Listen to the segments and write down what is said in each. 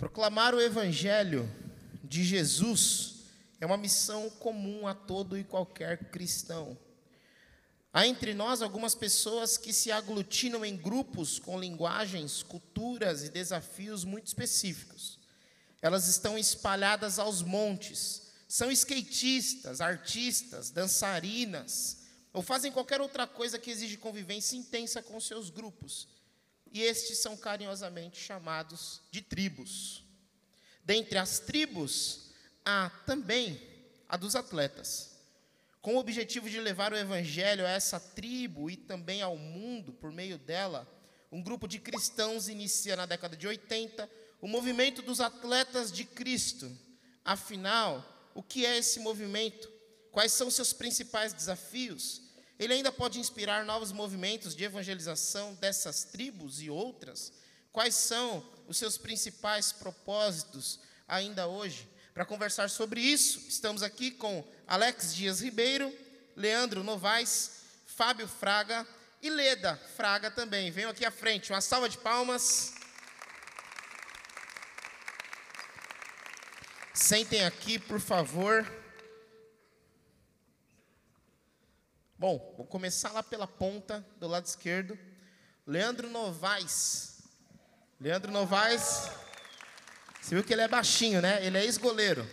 Proclamar o Evangelho de Jesus é uma missão comum a todo e qualquer cristão. Há entre nós algumas pessoas que se aglutinam em grupos com linguagens, culturas e desafios muito específicos. Elas estão espalhadas aos montes, são skatistas, artistas, dançarinas, ou fazem qualquer outra coisa que exige convivência intensa com seus grupos e estes são carinhosamente chamados de tribos. Dentre as tribos, há também a dos atletas. Com o objetivo de levar o evangelho a essa tribo e também ao mundo por meio dela, um grupo de cristãos inicia na década de 80 o movimento dos atletas de Cristo. Afinal, o que é esse movimento? Quais são seus principais desafios? Ele ainda pode inspirar novos movimentos de evangelização dessas tribos e outras? Quais são os seus principais propósitos ainda hoje? Para conversar sobre isso, estamos aqui com Alex Dias Ribeiro, Leandro Novaes, Fábio Fraga e Leda Fraga também. Venham aqui à frente, uma salva de palmas. Sentem aqui, por favor. Bom, vou começar lá pela ponta do lado esquerdo. Leandro Novaes. Leandro Novaes. Você viu que ele é baixinho, né? Ele é ex-goleiro.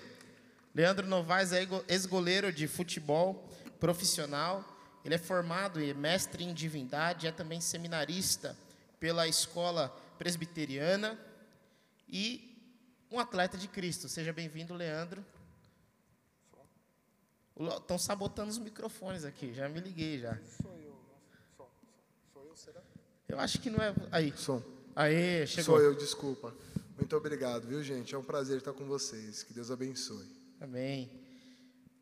Leandro Novaes é ex-goleiro de futebol profissional. Ele é formado e mestre em divindade, é também seminarista pela escola presbiteriana e um atleta de Cristo. Seja bem-vindo, Leandro. Estão sabotando os microfones aqui, já me liguei já. Sou eu, sou, sou eu, será? Eu acho que não é. Aí. Som. Aí, chegou. Sou eu, desculpa. Muito obrigado, viu, gente? É um prazer estar com vocês. Que Deus abençoe. Amém.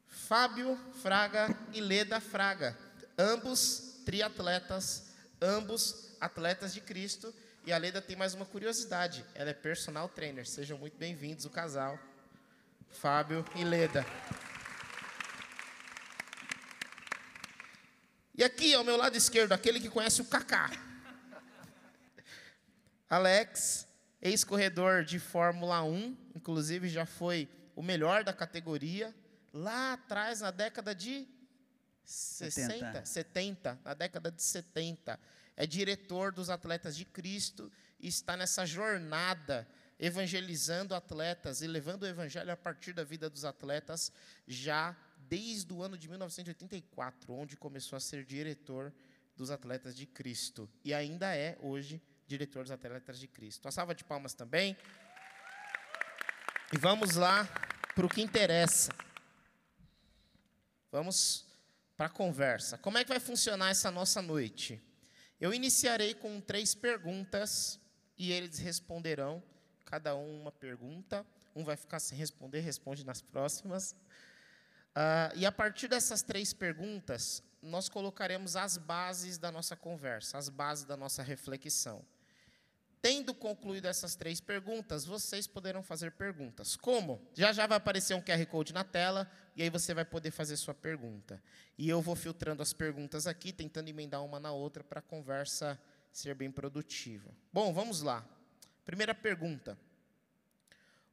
Fábio Fraga e Leda Fraga, ambos triatletas, ambos atletas de Cristo. E a Leda tem mais uma curiosidade: ela é personal trainer. Sejam muito bem-vindos, o casal, Fábio e Leda. E aqui ao meu lado esquerdo, aquele que conhece o Kaká. Alex, ex-corredor de Fórmula 1, inclusive já foi o melhor da categoria, lá atrás, na década de 60, 70. 70, na década de 70. É diretor dos Atletas de Cristo e está nessa jornada evangelizando atletas e levando o evangelho a partir da vida dos atletas já desde o ano de 1984, onde começou a ser diretor dos Atletas de Cristo. E ainda é, hoje, diretor dos Atletas de Cristo. Uma salva de palmas também. E vamos lá para o que interessa. Vamos para a conversa. Como é que vai funcionar essa nossa noite? Eu iniciarei com três perguntas e eles responderão, cada um uma pergunta. Um vai ficar sem responder, responde nas próximas. Uh, e a partir dessas três perguntas, nós colocaremos as bases da nossa conversa, as bases da nossa reflexão. Tendo concluído essas três perguntas, vocês poderão fazer perguntas. Como? Já já vai aparecer um QR Code na tela e aí você vai poder fazer sua pergunta. E eu vou filtrando as perguntas aqui, tentando emendar uma na outra para a conversa ser bem produtiva. Bom, vamos lá. Primeira pergunta.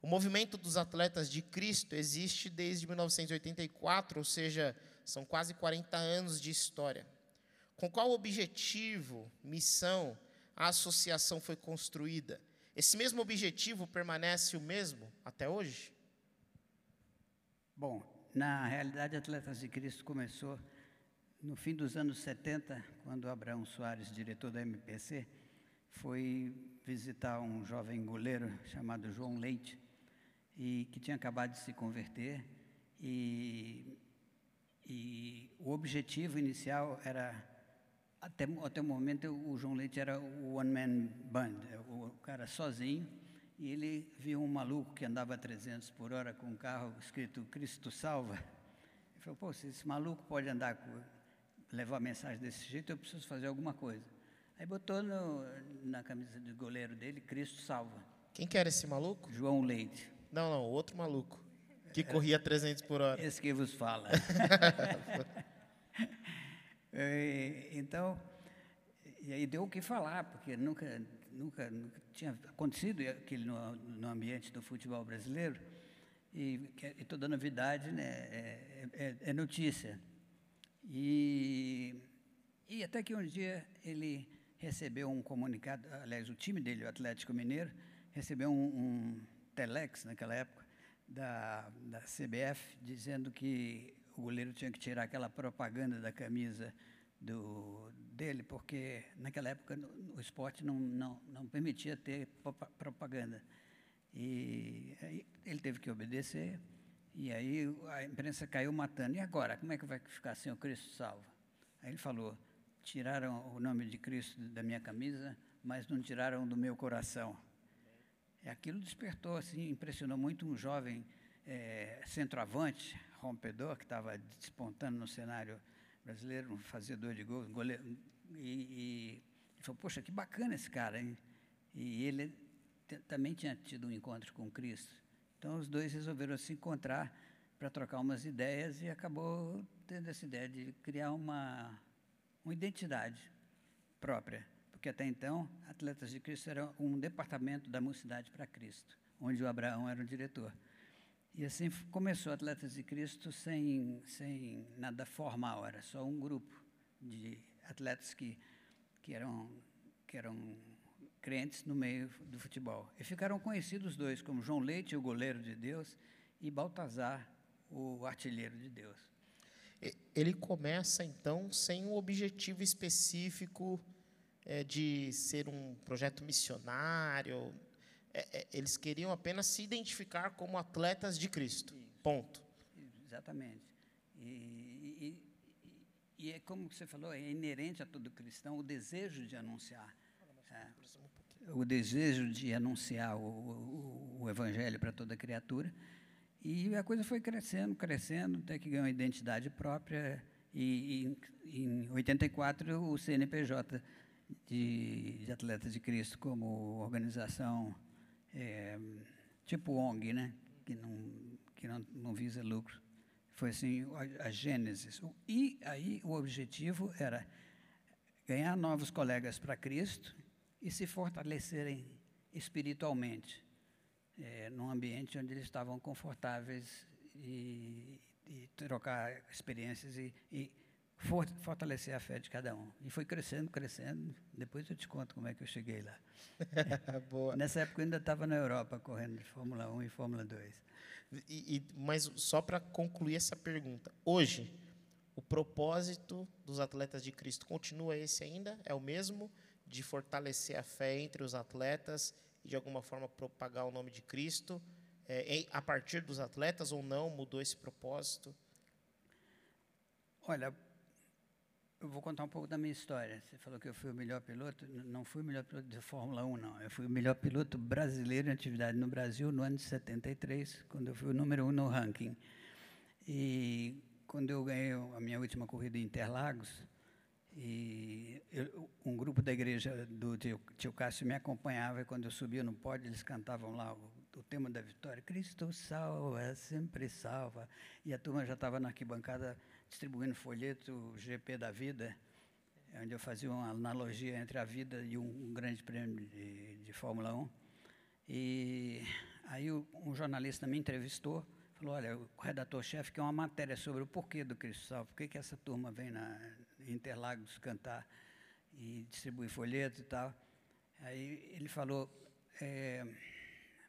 O movimento dos atletas de Cristo existe desde 1984, ou seja, são quase 40 anos de história. Com qual objetivo, missão, a associação foi construída? Esse mesmo objetivo permanece o mesmo até hoje? Bom, na realidade, Atletas de Cristo começou no fim dos anos 70, quando Abraão Soares, diretor da MPC, foi visitar um jovem goleiro chamado João Leite, e que tinha acabado de se converter e, e o objetivo inicial era até, até o momento o João Leite era o one man band, é, o cara sozinho e ele viu um maluco que andava a 300 por hora com um carro escrito Cristo salva. Ele falou: "Pô, se esse maluco pode andar com, levar mensagem desse jeito, eu preciso fazer alguma coisa". Aí botou no, na camisa de goleiro dele Cristo salva. Quem que era esse maluco? João Leite. Não, não, outro maluco. Que corria 300 por hora. Esse que vos fala. então, e aí deu o que falar, porque nunca nunca, nunca tinha acontecido aquilo no, no ambiente do futebol brasileiro, e, e toda novidade né, é, é, é notícia. E, e até que um dia ele recebeu um comunicado, aliás, o time dele, o Atlético Mineiro, recebeu um, um telex naquela época da, da CBF dizendo que o goleiro tinha que tirar aquela propaganda da camisa do, dele, porque naquela época o esporte não, não, não permitia ter propaganda. E aí ele teve que obedecer, e aí a imprensa caiu matando. E agora, como é que vai ficar sem o Cristo salvo? Aí ele falou: tiraram o nome de Cristo da minha camisa, mas não tiraram do meu coração. E aquilo despertou, assim, impressionou muito um jovem é, centroavante, rompedor, que estava despontando no cenário brasileiro, um fazedor de gols, goleiro, e, e ele falou, poxa, que bacana esse cara, hein? E ele também tinha tido um encontro com Cristo. Então, os dois resolveram se encontrar para trocar umas ideias e acabou tendo essa ideia de criar uma, uma identidade própria. Porque até então, Atletas de Cristo era um departamento da Mocidade para Cristo, onde o Abraão era o diretor. E assim começou Atletas de Cristo sem, sem nada formal, era só um grupo de atletas que, que, eram, que eram crentes no meio do futebol. E ficaram conhecidos dois, como João Leite, o goleiro de Deus, e Baltazar, o artilheiro de Deus. Ele começa, então, sem um objetivo específico é, de ser um projeto missionário. É, é, eles queriam apenas se identificar como atletas de Cristo. Isso. Ponto. Exatamente. E, e, e, é como você falou, é inerente a todo cristão o desejo de anunciar o desejo de anunciar o, o, o evangelho para toda criatura. E a coisa foi crescendo, crescendo, até que ganhou identidade própria. E, e em 84, o CNPJ de, de, Atletas de Cristo, como organização é, tipo ONG, né? que, não, que não, não visa lucro. Foi assim a, a gênesis. E aí o objetivo era ganhar novos colegas para Cristo e se fortalecerem espiritualmente, é, num ambiente onde eles estavam confortáveis e, e trocar experiências e, e fortalecer a fé de cada um. E foi crescendo, crescendo. Depois eu te conto como é que eu cheguei lá. Nessa época eu ainda estava na Europa correndo de Fórmula 1 e Fórmula 2. E, e mas só para concluir essa pergunta, hoje o propósito dos atletas de Cristo continua esse ainda? É o mesmo? de fortalecer a fé entre os atletas e, de alguma forma, propagar o nome de Cristo? É, a partir dos atletas ou não? Mudou esse propósito? Olha, eu vou contar um pouco da minha história. Você falou que eu fui o melhor piloto. Não fui o melhor piloto de Fórmula 1, não. Eu fui o melhor piloto brasileiro em atividade no Brasil no ano de 73, quando eu fui o número um no ranking. E quando eu ganhei a minha última corrida em Interlagos, e eu, um grupo da igreja do tio, tio Cássio me acompanhava e quando eu subia no pódio, eles cantavam lá o, o tema da vitória: Cristo salva, sempre salva. E a turma já estava na arquibancada distribuindo folheto GP da vida, onde eu fazia uma analogia entre a vida e um, um grande prêmio de, de, Fórmula 1. E aí um jornalista me entrevistou, falou: Olha, o redator-chefe quer uma matéria sobre o porquê do Cristo salva, por que, que essa turma vem na Interlagos cantar e distribuir folhetos e tal. Aí ele falou, é,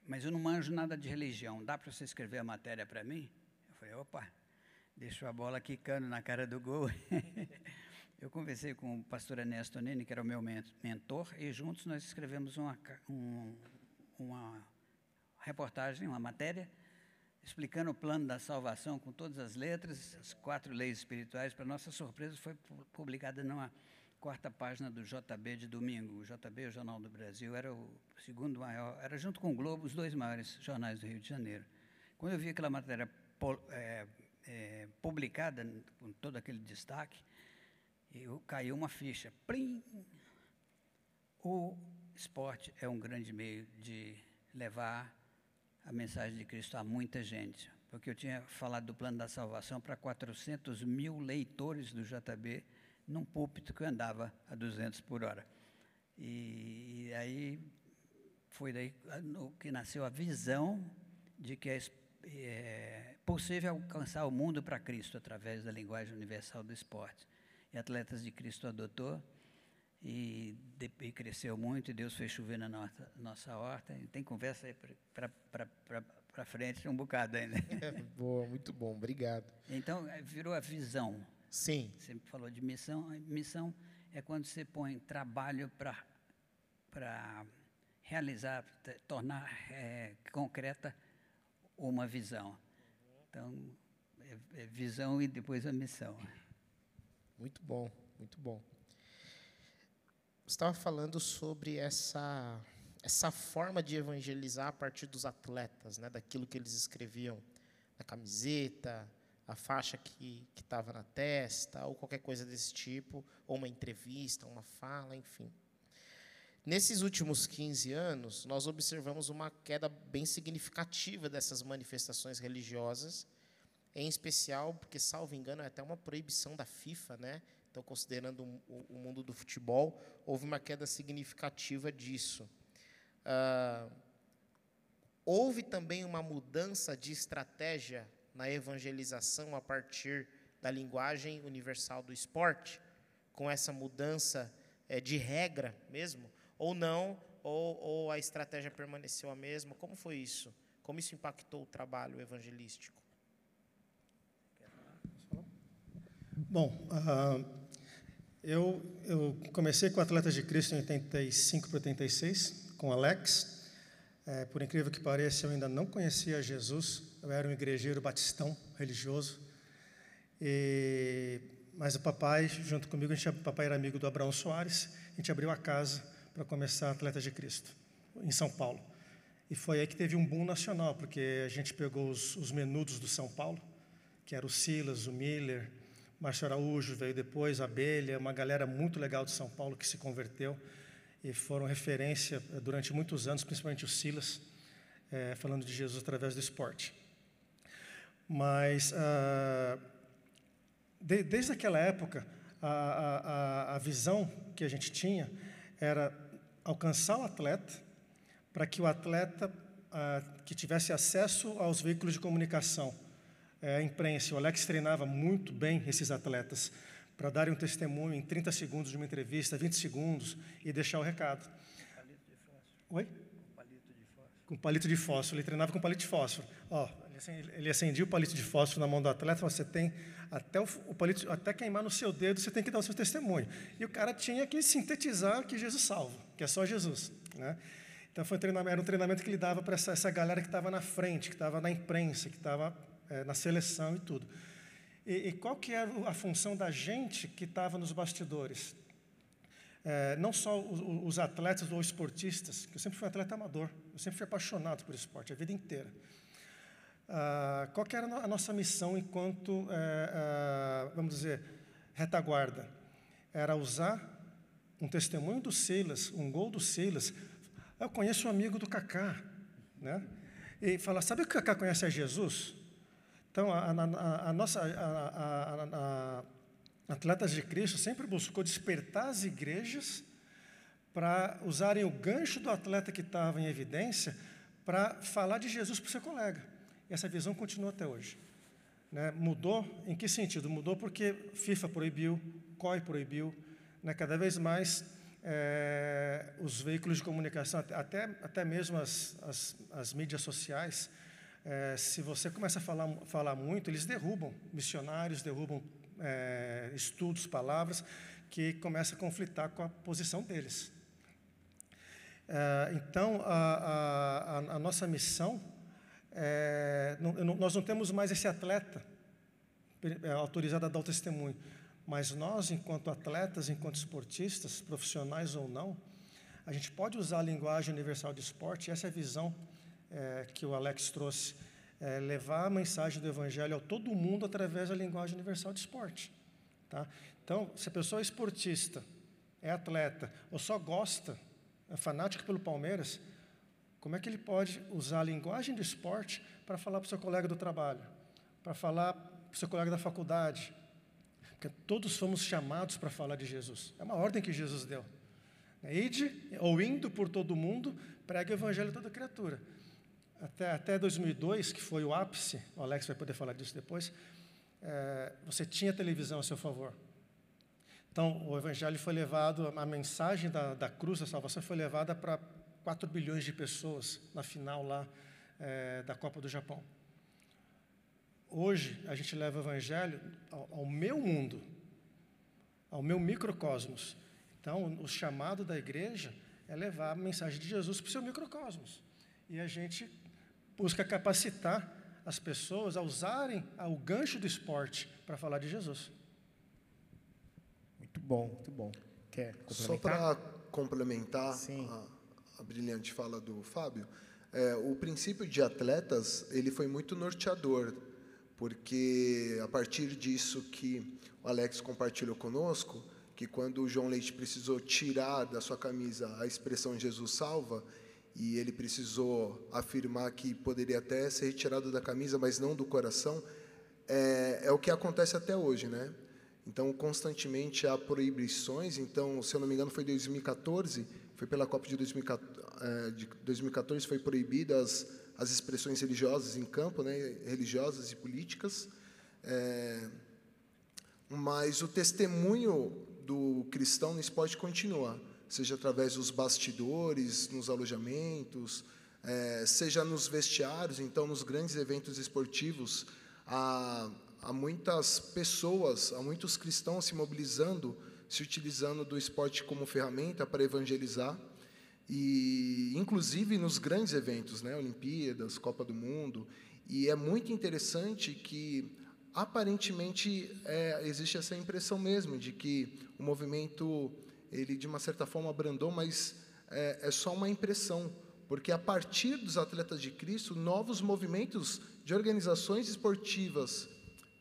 mas eu não manjo nada de religião, dá para você escrever a matéria para mim? Eu falei, opa, deixou a bola quicando na cara do gol. eu conversei com o pastor Ernesto Nene, que era o meu mentor, e juntos nós escrevemos uma, um, uma reportagem, uma matéria, explicando o plano da salvação com todas as letras, as quatro leis espirituais. Para nossa surpresa, foi publicada numa quarta página do JB de domingo. O JB, o Jornal do Brasil, era o segundo maior, era junto com o Globo, os dois maiores jornais do Rio de Janeiro. Quando eu vi aquela matéria é, é, publicada, com todo aquele destaque, eu caiu uma ficha. Plim! O esporte é um grande meio de levar a mensagem de Cristo a muita gente, porque eu tinha falado do plano da salvação para 400 mil leitores do JB num púlpito que andava a 200 por hora. E, e aí foi daí que nasceu a visão de que é, é possível alcançar o mundo para Cristo através da linguagem universal do esporte. E Atletas de Cristo adotou e, e cresceu muito, e Deus fez chover na nossa, nossa horta. E tem conversa aí para frente um bocado ainda. É, boa, muito bom, obrigado. Então, é, virou a visão. Sim. Você falou de missão. Missão é quando você põe trabalho para realizar, tornar é, concreta uma visão. Então, é, é visão e depois a missão. Muito bom, muito bom. Você estava falando sobre essa, essa forma de evangelizar a partir dos atletas, né, daquilo que eles escreviam na camiseta, a faixa que estava na testa, ou qualquer coisa desse tipo, ou uma entrevista, uma fala, enfim. Nesses últimos 15 anos, nós observamos uma queda bem significativa dessas manifestações religiosas, em especial porque, salvo engano, é até uma proibição da FIFA, né? Então, considerando o, mundo do futebol, houve uma queda significativa disso. Ah, houve também uma mudança de estratégia na evangelização a partir da linguagem universal do esporte, com essa mudança é, de regra mesmo, ou não, ou, ou a estratégia permaneceu a mesma? Como foi isso? Como isso impactou o trabalho evangelístico? Bom, uh, eu, eu, comecei com Atletas de Cristo em 85 para 86, com Alex. É, por incrível que pareça, eu ainda não conhecia Jesus, eu era um igrejeiro batistão religioso. E, mas o papai, junto comigo, gente, o papai era amigo do Abraão Soares, a gente abriu a casa para começar Atletas de Cristo, em São Paulo. E foi aí que teve um boom nacional, porque a gente pegou os, os menudos do São Paulo, que era o Silas, o Miller, Márcio Araújo veio depois, a Abelha, uma galera muito legal de São Paulo que se converteu e foram referência eh, durante muitos anos, principalmente o Silas, é, falando de Jesus através do esporte. Mas, ah, de, desde aquela época, a, a, a visão que a gente tinha era alcançar o atleta para que o atleta ah, que tivesse acesso aos veículos de comunicação, é, a imprensa, o Alex treinava muito bem esses atletas para darem um testemunho em 30 segundos de uma entrevista, 20 segundos, e deixar o recado. Palito de fósforo. Oi? Com palito de fósforo. Com palito de fósforo. Ele treinava com palito de fósforo. Ó, ele acendia o palito de fósforo na mão do atleta, você tem até o, o até queimar no seu dedo, você tem que dar o seu testemunho. E o cara tinha que sintetizar que Jesus salva, que é só Jesus, né? Então foi um treinamento, era um treinamento que ele dava para essa, essa galera que estava na frente, que estava na imprensa, que estava é, na seleção e tudo. E, e, qual que era a função da gente que estava nos bastidores? É, não só os, os, atletas ou esportistas, que eu sempre fui atleta amador, eu sempre fui apaixonado por esporte a vida inteira. Ah, qual que era a nossa missão enquanto, é, ah, vamos dizer, retaguarda? Era usar um testemunho do Silas, um gol do Silas. Eu conheço um amigo do Kaká, né? E falar, sabe que o Kaká conhece a Jesus? Então, a, a, a nossa a, Atletas de Cristo sempre buscou despertar as igrejas para usarem o gancho do atleta que estava em evidência para falar de Jesus para o seu colega. Essa visão continua até hoje. Né? Mudou em que sentido? Mudou porque FIFA proibiu, COI proibiu, né? cada vez mais é, os veículos de comunicação, até, até mesmo as, as, as mídias sociais, é, se você começa a falar, falar muito, eles derrubam missionários, derrubam é, estudos, palavras, que começa a conflitar com a posição deles. É, então, a, a, a, nossa missão, é, não, nós não temos mais esse atleta é, autorizado a dar o testemunho, mas nós, enquanto atletas, enquanto esportistas, profissionais ou não, a gente pode usar a linguagem universal de esporte, essa é a visão é, que o Alex trouxe, é, levar a mensagem do Evangelho a todo mundo através da linguagem universal de esporte. Tá? Então, se a pessoa é esportista, é atleta, ou só gosta, é fanático pelo Palmeiras, como é que ele pode usar a linguagem do esporte para falar para o seu colega do trabalho, para falar para o seu colega da faculdade? Porque todos fomos chamados para falar de Jesus. É uma ordem que Jesus deu. Ide, ou indo por todo mundo, pregue o evangelho a toda criatura. Até, até 2002, que foi o ápice, o Alex vai poder falar disso depois, é, você tinha televisão a seu favor. Então, o evangelho foi levado, a mensagem da, da cruz da salvação foi levada para 4 bilhões de pessoas na final lá é, da Copa do Japão. Hoje, a gente leva o evangelho ao, ao meu mundo, ao meu microcosmos. Então, o chamado da igreja é levar a mensagem de Jesus para o seu microcosmos. E a gente busca capacitar as pessoas a usarem o gancho do esporte para falar de Jesus. Muito bom, muito bom. Quer complementar? Só para complementar a, brilhante fala do Fábio, é, o princípio de atletas ele foi muito norteador, porque a partir disso que o Alex compartilhou conosco, que quando o João Leite precisou tirar da sua camisa a expressão Jesus salva, e ele precisou afirmar que poderia até ser retirado da camisa, mas não do coração, é, é o que acontece até hoje, né? Então, constantemente há proibições. Então, se eu não me engano, foi 2014, foi pela Copa de 2014, é, foi proibidas as expressões religiosas em campo, né? religiosas e políticas. É, mas o testemunho do cristão no esporte continua seja através dos bastidores, nos alojamentos, é, seja nos vestiários, então nos grandes eventos esportivos, há, há muitas pessoas, há muitos cristãos se mobilizando, se utilizando do esporte como ferramenta para evangelizar, e inclusive nos grandes eventos, né, Olimpíadas, Copa do Mundo, e é muito interessante que aparentemente é, existe essa impressão mesmo de que o movimento ele de uma certa forma abrandou, mas é, é só uma impressão, porque a partir dos atletas de Cristo, novos movimentos de organizações esportivas,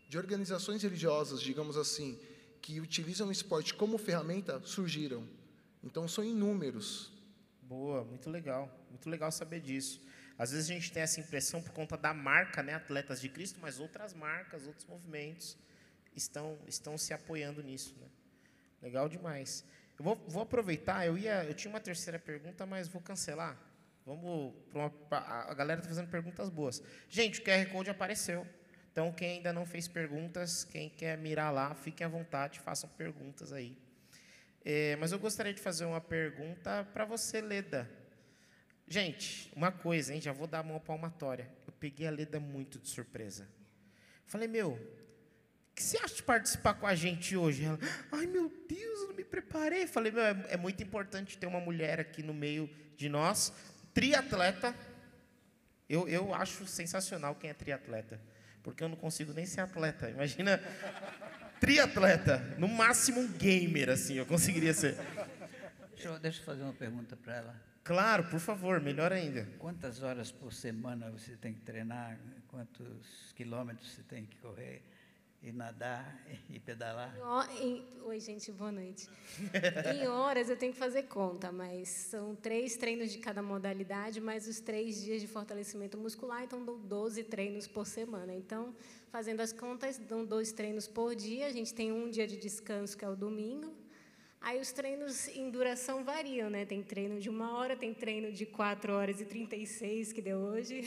de organizações religiosas, digamos assim, que utilizam o esporte como ferramenta, surgiram. Então são inúmeros. Boa, muito legal, muito legal saber disso. Às vezes a gente tem essa impressão por conta da marca, né, Atletas de Cristo, mas outras marcas, outros movimentos estão estão se apoiando nisso, né? Legal demais. Eu vou, vou aproveitar, eu, ia, eu tinha uma terceira pergunta, mas vou cancelar. Vamos uma, a galera está fazendo perguntas boas. Gente, o QR Code apareceu. Então, quem ainda não fez perguntas, quem quer mirar lá, fiquem à vontade, façam perguntas aí. É, mas eu gostaria de fazer uma pergunta para você, Leda. Gente, uma coisa, hein, já vou dar a mão palmatória. Eu peguei a Leda muito de surpresa. Falei, meu, o que você acha de participar com a gente hoje? Ela, ai meu Deus, eu não me preparei. Falei, meu, é, é muito importante ter uma mulher aqui no meio de nós, triatleta. Eu, eu acho sensacional quem é triatleta, porque eu não consigo nem ser atleta. Imagina, triatleta, no máximo um gamer, assim, eu conseguiria ser. Deixa eu, deixa eu fazer uma pergunta para ela. Claro, por favor, melhor ainda. Quantas horas por semana você tem que treinar? Quantos quilômetros você tem que correr? E nadar e pedalar? Em, oi, gente, boa noite. em horas eu tenho que fazer conta, mas são três treinos de cada modalidade, mais os três dias de fortalecimento muscular, então dou 12 treinos por semana. Então, fazendo as contas, dão dois treinos por dia, a gente tem um dia de descanso, que é o domingo. Aí os treinos em duração variam, né? Tem treino de uma hora, tem treino de 4 horas e 36, que deu hoje.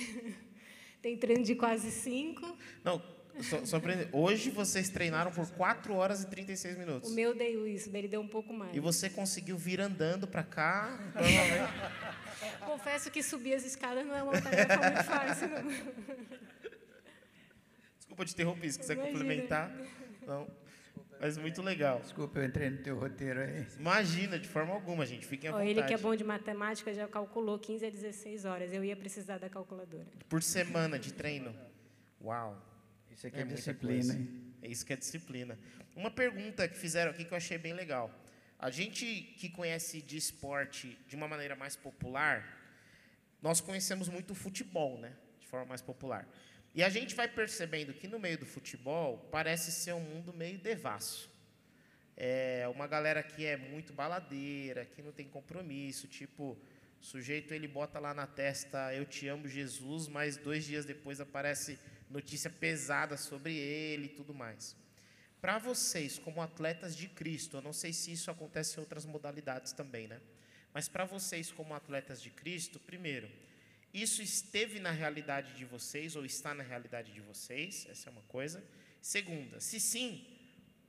tem treino de quase 5. Não, só, só Hoje vocês treinaram por 4 horas e 36 minutos. O meu deu isso, dele deu um pouco mais. E você conseguiu vir andando para cá? Confesso que subir as escadas não é uma tarefa muito fácil. Não. Desculpa te interromper, se quiser Imagina. complementar. Não. Mas muito legal. Desculpa, eu entrei no teu roteiro aí. Imagina, de forma alguma, gente. Fiquem à oh, vontade. Ele que é bom de matemática já calculou 15 a 16 horas. Eu ia precisar da calculadora. Por semana de treino? Uau. Isso aqui é, é disciplina. É isso que é disciplina. Uma pergunta que fizeram aqui que eu achei bem legal. A gente que conhece de esporte de uma maneira mais popular, nós conhecemos muito o futebol, né? De forma mais popular. E a gente vai percebendo que no meio do futebol parece ser um mundo meio devasso. É uma galera que é muito baladeira, que não tem compromisso, tipo, o sujeito ele bota lá na testa eu te amo Jesus, mas dois dias depois aparece notícia pesada sobre ele e tudo mais. Para vocês, como atletas de Cristo, eu não sei se isso acontece em outras modalidades também, né? Mas para vocês, como atletas de Cristo, primeiro, isso esteve na realidade de vocês ou está na realidade de vocês? Essa é uma coisa. Segunda, se sim,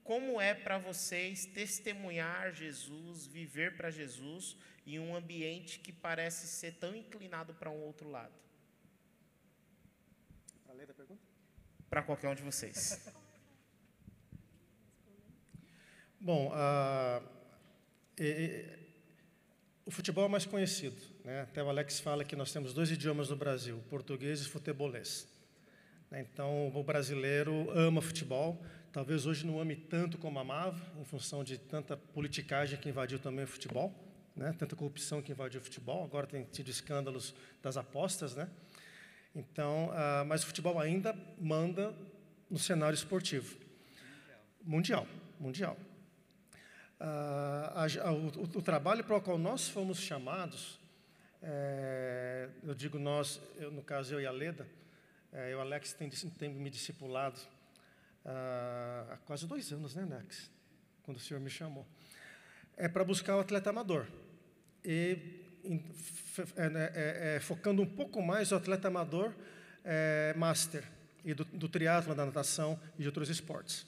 como é para vocês testemunhar Jesus, viver para Jesus em um ambiente que parece ser tão inclinado para um outro lado? A pergunta? Para qualquer um de vocês. Bom, uh, o futebol é mais conhecido. Né? Até o Alex fala que nós temos dois idiomas no Brasil, português e futebolês. Então, o brasileiro ama futebol, talvez hoje não ame tanto como amava, em função de tanta politicagem que invadiu também o futebol, né? tanta corrupção que invadiu o futebol, agora tem tido escândalos das apostas. Né? Então, uh, mas o futebol ainda manda no cenário esportivo. Mundial, mundial. Uh, a, o, o, trabalho para o qual nós fomos chamados, é, eu digo nós, eu, no caso eu e a Leda, é, eu, Alex, tem, tem me discipulado uh, há quase dois anos, né, Alex? Quando o senhor me chamou. É para buscar o atleta amador. E é, né, é, é, focando um pouco mais o atleta amador master e do, do triatlo, da natação e de outros esportes.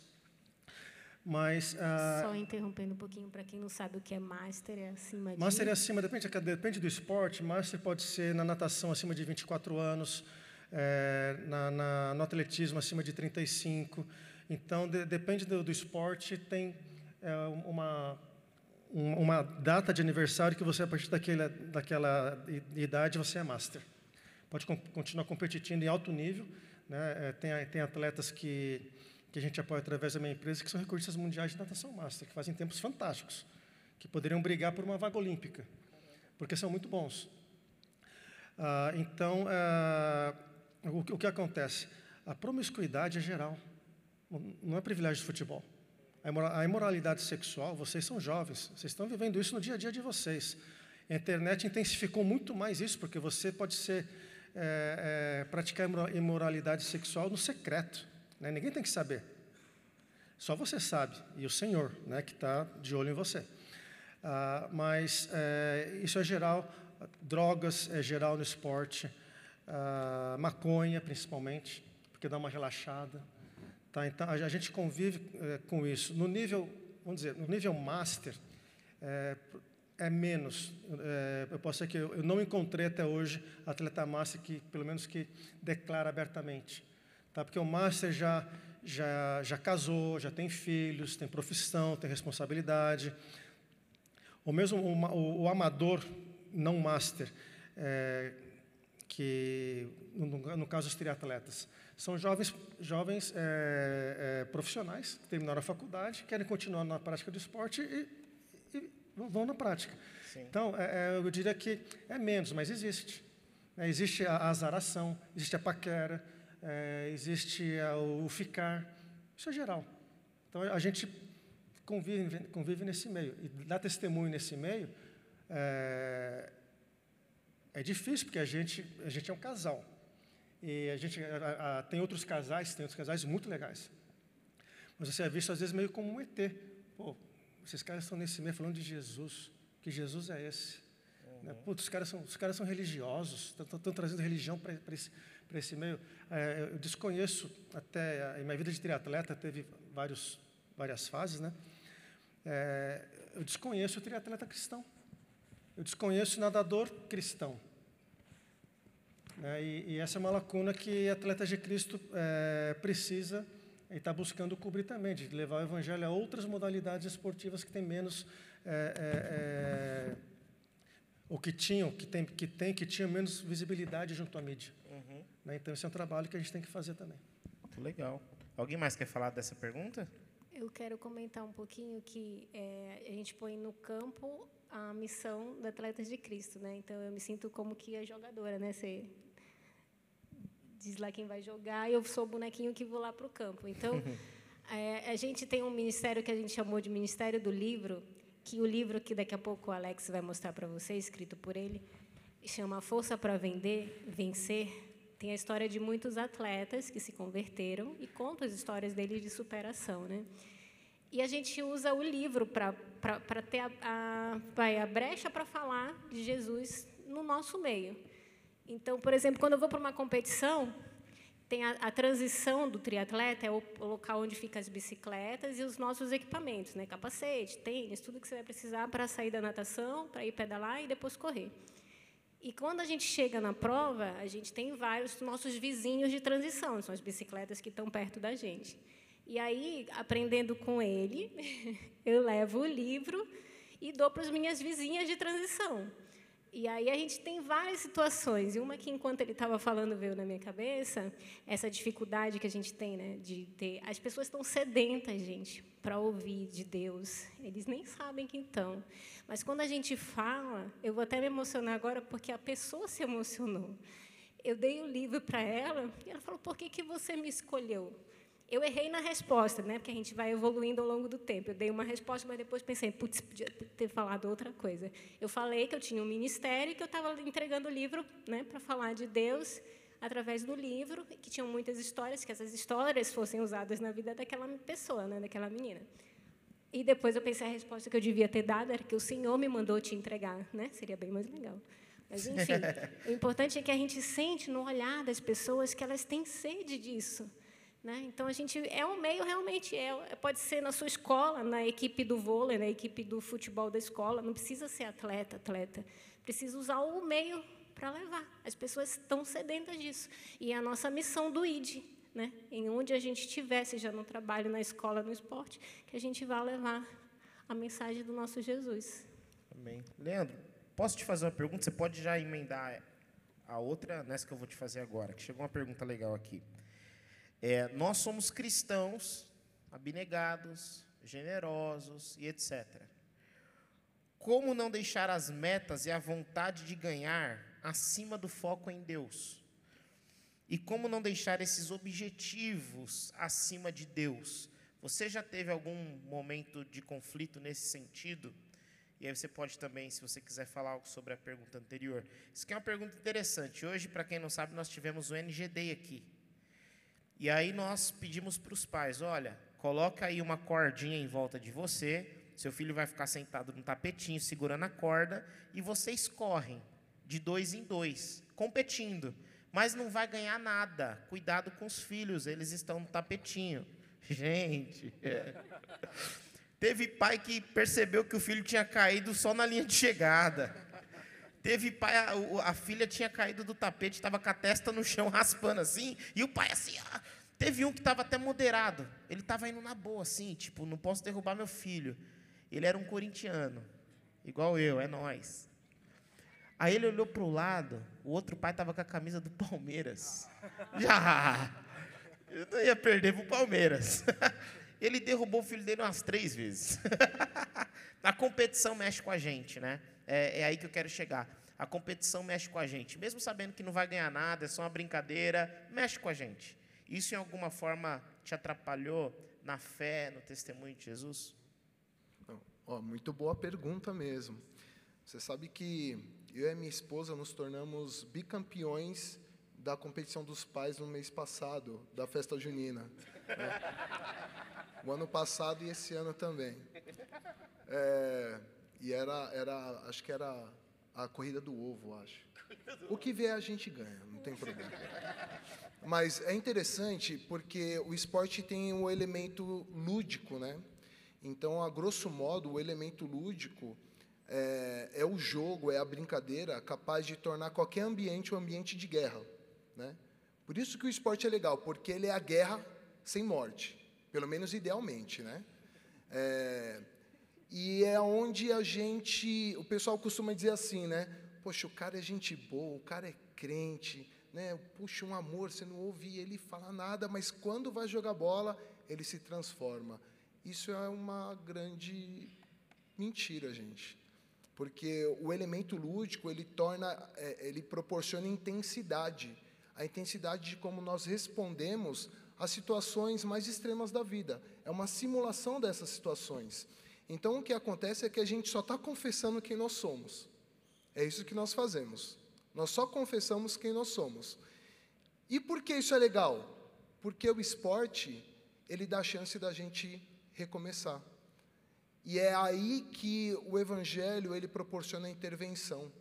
Mas, uh, Só interrompendo um pouquinho, para quem não sabe o que é Master, é acima de... Master é acima, depende, depende do esporte. Master pode ser na natação acima de 24 anos, é, na, na, no atletismo acima de 35. Então, de, depende do, do, esporte, tem é, uma, uma data de aniversário que você, a partir daquela, daquela idade, você é Master. Pode continuar competindo em alto nível. Né? É, tem, tem atletas que que a gente apoia através da minha empresa, que são recursos mundiais de natação master, que fazem tempos fantásticos, que poderiam brigar por uma vaga olímpica, porque são muito bons. Ah, então, ah, o, o, que acontece? A promiscuidade é geral, não é privilégio de futebol. A imoralidade sexual, vocês são jovens, vocês estão vivendo isso no dia a dia de vocês. A internet intensificou muito mais isso, porque você pode ser é, é, praticar imoralidade sexual no secreto. Né? Ninguém tem que saber. Só você sabe, e o Senhor, né, que está de olho em você. Ah, mas é, isso é geral, drogas é geral no esporte, ah, maconha principalmente, porque dá uma relaxada. Tá? Então, a, gente convive é, com isso. No nível, vamos dizer, no nível master, é, é menos. É, eu posso dizer que eu, eu, não encontrei até hoje atleta master que, pelo menos, que declara abertamente tá? porque o master já, já, já casou, já tem filhos, tem profissão, tem responsabilidade. Ou mesmo o, o, o amador não master, é, que no, no, caso os triatletas, são jovens, jovens é, é, profissionais que terminaram a faculdade, querem continuar na prática do esporte e, e vão na prática. Sim. Então, é, é, eu diria que é menos, mas existe. Né? Existe a azaração, existe a paquera, é, existe o ficar, isso é geral. Então a gente convive, convive nesse meio e dar testemunho nesse meio é, é difícil porque a gente a gente é um casal e a gente a, a, tem outros casais, tem outros casais muito legais, mas você é visto às vezes meio como um ET. Pô, esses caras estão nesse meio falando de Jesus, que Jesus é esse. Uhum. Putz, os caras são, os caras são religiosos, estão trazendo religião para esse, esse meio. É, eu desconheço, até em minha vida de triatleta teve vários, várias fases, né? É, eu desconheço o triatleta cristão. Eu desconheço o nadador cristão. É, e, e, essa é uma lacuna que atletas de Cristo é, precisa e está buscando cobrir também, de levar o evangelho a outras modalidades esportivas que têm menos é, é, é ou que tinham, que tem, que tem, que tinham menos visibilidade junto à mídia. Uhum. Né? Então, esse é um trabalho que a gente tem que fazer também. Muito legal. Alguém mais quer falar dessa pergunta? Eu quero comentar um pouquinho que é, a gente põe no campo a missão da Atletas de Cristo, né? Então eu me sinto como que a jogadora, né? Você diz lá quem vai jogar, e eu sou o bonequinho que vou lá para o campo. Então é, a gente tem um ministério que a gente chamou de Ministério do Livro, que o livro que daqui a pouco o Alex vai mostrar para você, escrito por ele, chama Força para Vender, Vencer tem a história de muitos atletas que se converteram e conta as histórias deles de superação, né? E a gente usa o livro para ter a, a, a brecha para falar de Jesus no nosso meio. Então, por exemplo, quando eu vou para uma competição, tem a, a, transição do triatleta, é o, o, local onde ficam as bicicletas e os nossos equipamentos, né? capacete, tênis, tudo que você vai precisar para sair da natação, para ir pedalar e depois correr. E quando a gente chega na prova, a gente tem vários nossos vizinhos de transição, são as bicicletas que estão perto da gente. E aí, aprendendo com ele, eu levo o livro e dou para as minhas vizinhas de transição. E aí a gente tem várias situações, e uma que enquanto ele estava falando veio na minha cabeça, essa dificuldade que a gente tem, né, de ter, as pessoas estão sedentas, gente, para ouvir de Deus. Eles nem sabem que estão. Mas quando a gente fala, eu vou até me emocionar agora porque a pessoa se emocionou. Eu dei o livro para ela e ela falou: "Por que que você me escolheu?" Eu errei na resposta, né? Porque a gente vai evoluindo ao longo do tempo. Eu dei uma resposta, mas depois pensei, putz, podia ter falado outra coisa. Eu falei que eu tinha um ministério e que eu estava entregando o livro, né, para falar de Deus através do livro, que tinham muitas histórias, que essas histórias fossem usadas na vida daquela pessoa, né, daquela menina. E depois eu pensei a resposta que eu devia ter dado era que o Senhor me mandou te entregar, né? Seria bem mais legal. Mas enfim, o importante é que a gente sente no olhar das pessoas que elas têm sede disso. Né? Então, a gente é um meio realmente, é, pode ser na sua escola, na equipe do vôlei, na equipe do futebol da escola, não precisa ser atleta, atleta, precisa usar o meio para levar. As pessoas estão sedentas disso. E é a nossa missão do ID, né? em onde a gente estiver, seja no trabalho, na escola, no esporte, que a gente vá levar a mensagem do nosso Jesus. Amém. Leandro, posso te fazer uma pergunta? Você pode já emendar a outra nessa que eu vou te fazer agora, que chegou uma pergunta legal aqui. É, nós somos cristãos, abnegados, generosos e etc. Como não deixar as metas e a vontade de ganhar acima do foco em Deus? E como não deixar esses objetivos acima de Deus? Você já teve algum momento de conflito nesse sentido? E aí você pode também, se você quiser falar algo sobre a pergunta anterior. Isso aqui é uma pergunta interessante. Hoje, para quem não sabe, nós tivemos o NGD aqui. E aí nós pedimos para os pais: olha, coloca aí uma cordinha em volta de você, seu filho vai ficar sentado no tapetinho segurando a corda e vocês correm de dois em dois, competindo. Mas não vai ganhar nada. Cuidado com os filhos, eles estão no tapetinho. Gente. É. Teve pai que percebeu que o filho tinha caído só na linha de chegada. Teve pai, a, a filha tinha caído do tapete, estava com a testa no chão raspando assim, e o pai assim, ah, teve um que estava até moderado. Ele estava indo na boa, assim, tipo, não posso derrubar meu filho. Ele era um corintiano, igual eu, é nós. Aí ele olhou para o lado, o outro pai estava com a camisa do Palmeiras. Já! Eu não ia perder para o Palmeiras. Ele derrubou o filho dele umas três vezes. a competição mexe com a gente, né? É, é aí que eu quero chegar. A competição mexe com a gente. Mesmo sabendo que não vai ganhar nada, é só uma brincadeira, mexe com a gente. Isso, em alguma forma, te atrapalhou na fé, no testemunho de Jesus? Ó, muito boa pergunta mesmo. Você sabe que eu e minha esposa nos tornamos bicampeões da competição dos pais no mês passado, da festa junina. Né? O ano passado e esse ano também. É, e era, era, acho que era a corrida do ovo, acho. O que vier a gente ganha, não tem problema. Mas é interessante porque o esporte tem um elemento lúdico, né? Então, a grosso modo, o elemento lúdico é, é, o jogo, é a brincadeira capaz de tornar qualquer ambiente um ambiente de guerra, né? Por isso que o esporte é legal, porque ele é a guerra sem morte, pelo menos idealmente, né? É, e é onde a gente, o pessoal costuma dizer assim, né? Poxa, o cara é gente boa, o cara é crente, né? Puxa, um amor, você não ouve ele falar nada, mas quando vai jogar bola, ele se transforma. Isso é uma grande mentira, gente. Porque o elemento lúdico, ele torna, é, ele proporciona intensidade, a intensidade de como nós respondemos às situações mais extremas da vida. É uma simulação dessas situações. Então, o que acontece é que a gente só está confessando quem nós somos. É isso que nós fazemos. Nós só confessamos quem nós somos. E por que isso é legal? Porque o esporte, ele dá a chance da gente recomeçar. E é aí que o evangelho ele proporciona a intervenção.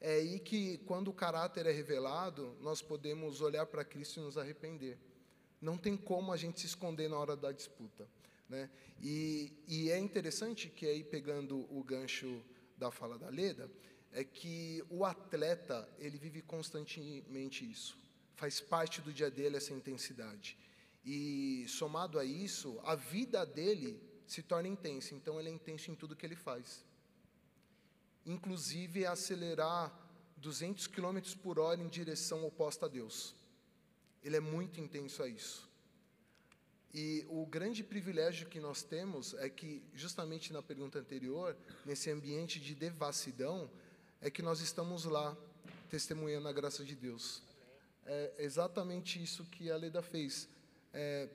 É aí que quando o caráter é revelado, nós podemos olhar para Cristo e nos arrepender. Não tem como a gente se esconder na hora da disputa. Né? E, e é interessante que aí, pegando o gancho da fala da Leda, é que o atleta ele vive constantemente isso. Faz parte do dia dele essa intensidade. E somado a isso, a vida dele se torna intensa. Então ele é intenso em tudo que ele faz. Inclusive acelerar 200 km por hora em direção oposta a Deus. Ele é muito intenso a isso. E o grande privilégio que nós temos é que, justamente na pergunta anterior, nesse ambiente de devassidão, é que nós estamos lá testemunhando a graça de Deus. É exatamente isso que a Leda fez. É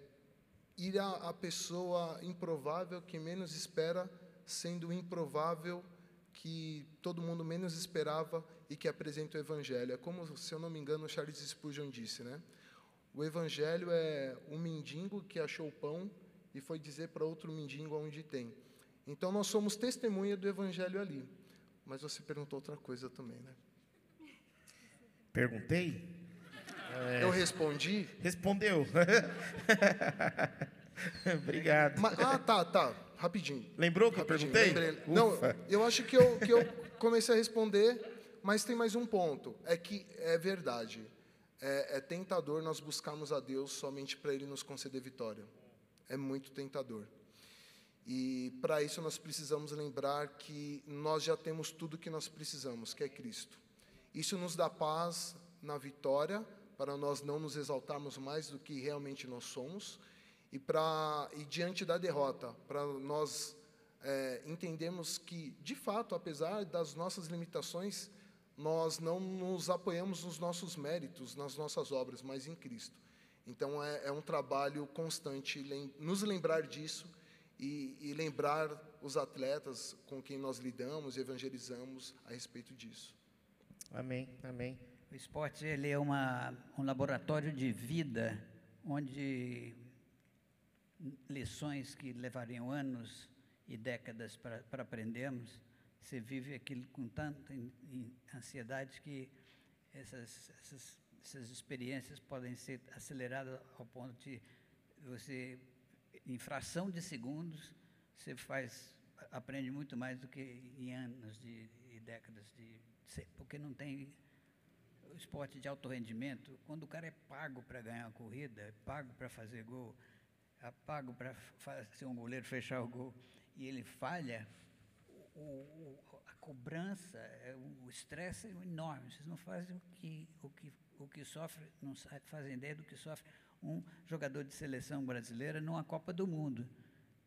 ir à, pessoa improvável que menos espera, sendo improvável que todo mundo menos esperava e que apresenta o Evangelho. É como, se eu não me engano, Charles Spurgeon disse, né? O evangelho é um mendigo que achou pão e foi dizer para outro mendigo onde tem. Então nós somos testemunha do evangelho ali. Mas você perguntou outra coisa também, né? Perguntei? É... Eu respondi? Respondeu. Obrigado. Mas, ah, tá, tá. Rapidinho. Lembrou que Rapidinho, eu perguntei? Lembrei. Não, eu acho que eu, que eu comecei a responder, mas tem mais um ponto. É que é verdade é, é tentador nós buscarmos a Deus somente para Ele nos conceder vitória. É muito tentador. E para isso nós precisamos lembrar que nós já temos tudo que nós precisamos, que é Cristo. Isso nos dá paz na vitória, para nós não nos exaltarmos mais do que realmente nós somos, e, para, e diante da derrota, para nós é, entendermos que, de fato, apesar das nossas limitações, nós não nos apoiamos nos nossos méritos, nas nossas obras, mas em Cristo. Então é, é um trabalho constante lem nos lembrar disso e, e, lembrar os atletas com quem nós lidamos e evangelizamos a respeito disso. Amém, amém. O esporte ele é uma, um laboratório de vida onde lições que levariam anos e décadas para aprendermos você vive aquilo com tanta ansiedade que essas, essas, essas experiências podem ser aceleradas ao ponto de você, em fração de segundos, você faz, aprende muito mais do que em anos de, e décadas de, porque não tem o esporte de alto rendimento, quando o cara é pago para ganhar a corrida, é pago para fazer gol, é pago para ser um goleiro, fechar o gol, e ele falha, o, a cobrança, é, o estresse é enorme. Vocês não fazem o que, o que, o que sofre, não fazem ideia do que sofre um jogador de seleção brasileira numa Copa do Mundo.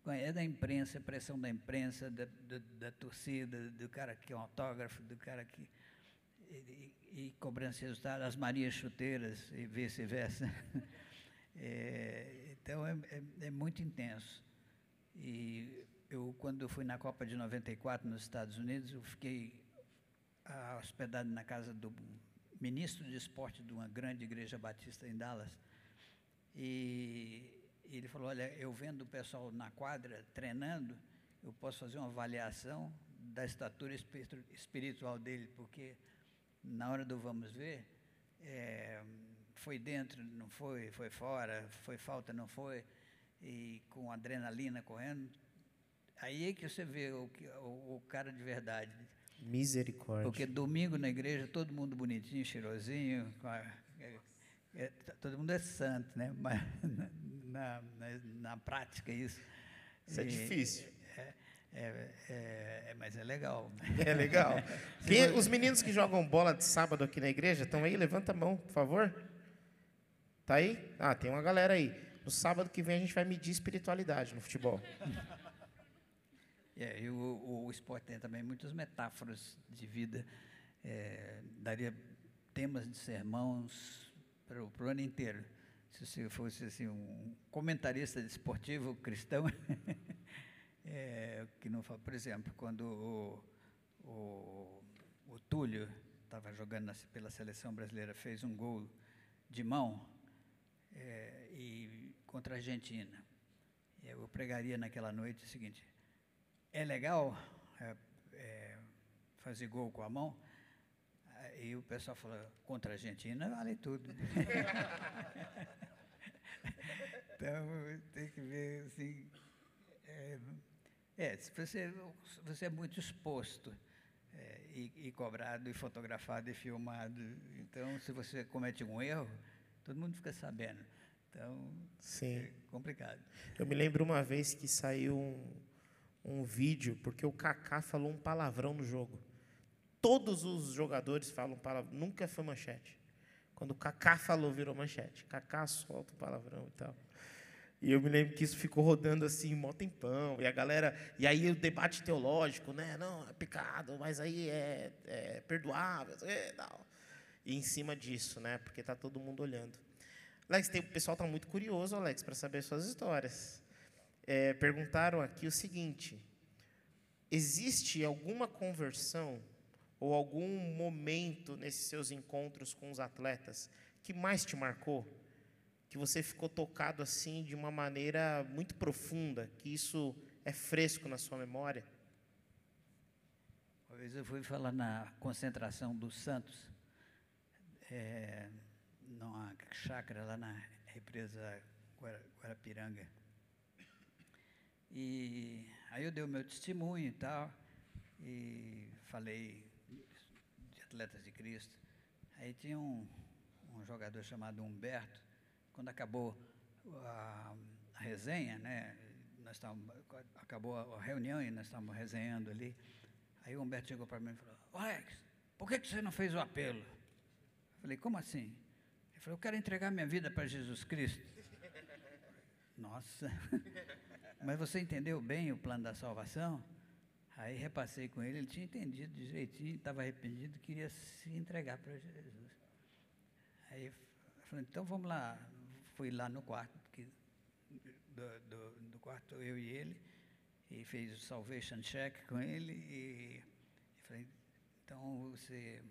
É da imprensa, pressão da imprensa, da, da, da torcida, do cara que é um autógrafo, do cara que. E, e cobrança de resultado, as Marias Chuteiras e vice-versa. É, então, é, é, é muito intenso. E eu, quando eu fui na Copa de 94 nos Estados Unidos, eu fiquei ah, hospedado na casa do ministro de esporte de uma grande igreja batista em Dallas. E ele falou: Olha, eu vendo o pessoal na quadra treinando, eu posso fazer uma avaliação da estatura espiritual dele, porque na hora do vamos ver, é, foi dentro, não foi, foi fora, foi falta, não foi, e com adrenalina correndo, Aí é que você vê o, o, o cara de verdade. Misericórdia. Porque domingo na igreja, todo mundo bonitinho, cheirosinho, é, é, todo mundo é santo, né? Mas na, na, na prática isso. Isso é difícil. É, é, é, é, mas é legal. É legal. Quem, os meninos que jogam bola de sábado aqui na igreja estão aí? Levanta a mão, por favor. Tá aí? Ah, tem uma galera aí. No sábado que vem a gente vai medir espiritualidade no futebol. É, e o, o, esporte tem também muitas metáforas de vida. É, daria temas de sermãos para o ano inteiro. Se você fosse assim, um comentarista esportivo cristão, é, que não fala, por exemplo, quando o, o, o Túlio estava jogando na, pela seleção brasileira, fez um gol de mão é, e, contra a Argentina. Eu pregaria naquela noite o seguinte: é legal é, é, fazer gol com a mão? E o pessoal falou: contra a Argentina vale tudo. então tem que ver assim. É, é você, você é muito exposto é, e, e, cobrado, e fotografado, e filmado. Então, se você comete um erro, todo mundo fica sabendo. Então, Sim. é complicado. Eu me lembro uma vez que saiu um, um vídeo, porque o Kaká falou um palavrão no jogo. Todos os jogadores falam palavrão, nunca foi manchete. Quando o Kaká falou, virou manchete. Kaká solta o palavrão e tal. E eu me lembro que isso ficou rodando assim, mó tempão. E a galera. E aí o debate teológico, né? Não, é pecado, mas aí é, é perdoável. E, tal. e em cima disso, né? Porque está todo mundo olhando. Alex, tem, o pessoal está muito curioso, Alex, para saber suas histórias. É, perguntaram aqui o seguinte: existe alguma conversão ou algum momento nesses seus encontros com os atletas que mais te marcou? que você ficou tocado assim de uma maneira muito profunda, que isso é fresco na sua memória? Uma vez eu fui falar na concentração dos Santos, é, numa chácara lá na represa Guarapiranga. E aí eu dei o meu testemunho e tal, e falei de atletas de Cristo. Aí tinha um, um jogador chamado Humberto, quando acabou a, a resenha, né, nós estávamos, acabou a reunião e nós estávamos resenhando ali, aí o Humberto chegou para mim e falou, Alex, por que, que você não fez o apelo? Eu falei, como assim? Ele falou, eu quero entregar minha vida para Jesus Cristo. Nossa, mas você entendeu bem o plano da salvação? Aí repassei com ele, ele tinha entendido direitinho, estava arrependido, queria se entregar para Jesus. Aí eu falei, então vamos lá, fui lá no quarto, que, do, do, do, quarto eu e ele, e fez o salvation check com ele, e, e falei, então você,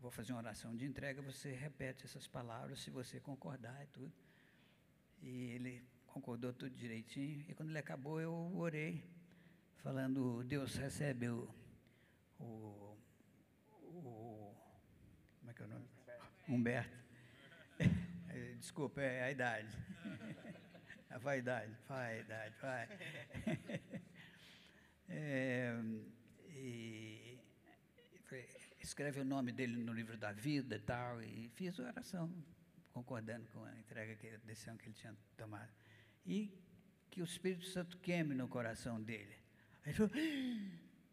vou fazer uma oração de entrega, você repete essas palavras, se você concordar e tudo. E ele concordou tudo direitinho, e quando ele acabou, eu orei, falando, Deus recebe o, o, o como é que é o nome? Humberto. Desculpa, é a idade. A vaidade, vaidade, vai. É, e, escreve o nome dele no livro da vida e tal, e fiz oração, concordando com a entrega, que, a decisão que ele tinha tomado. E que o Espírito Santo queime no coração dele. Aí ele falou,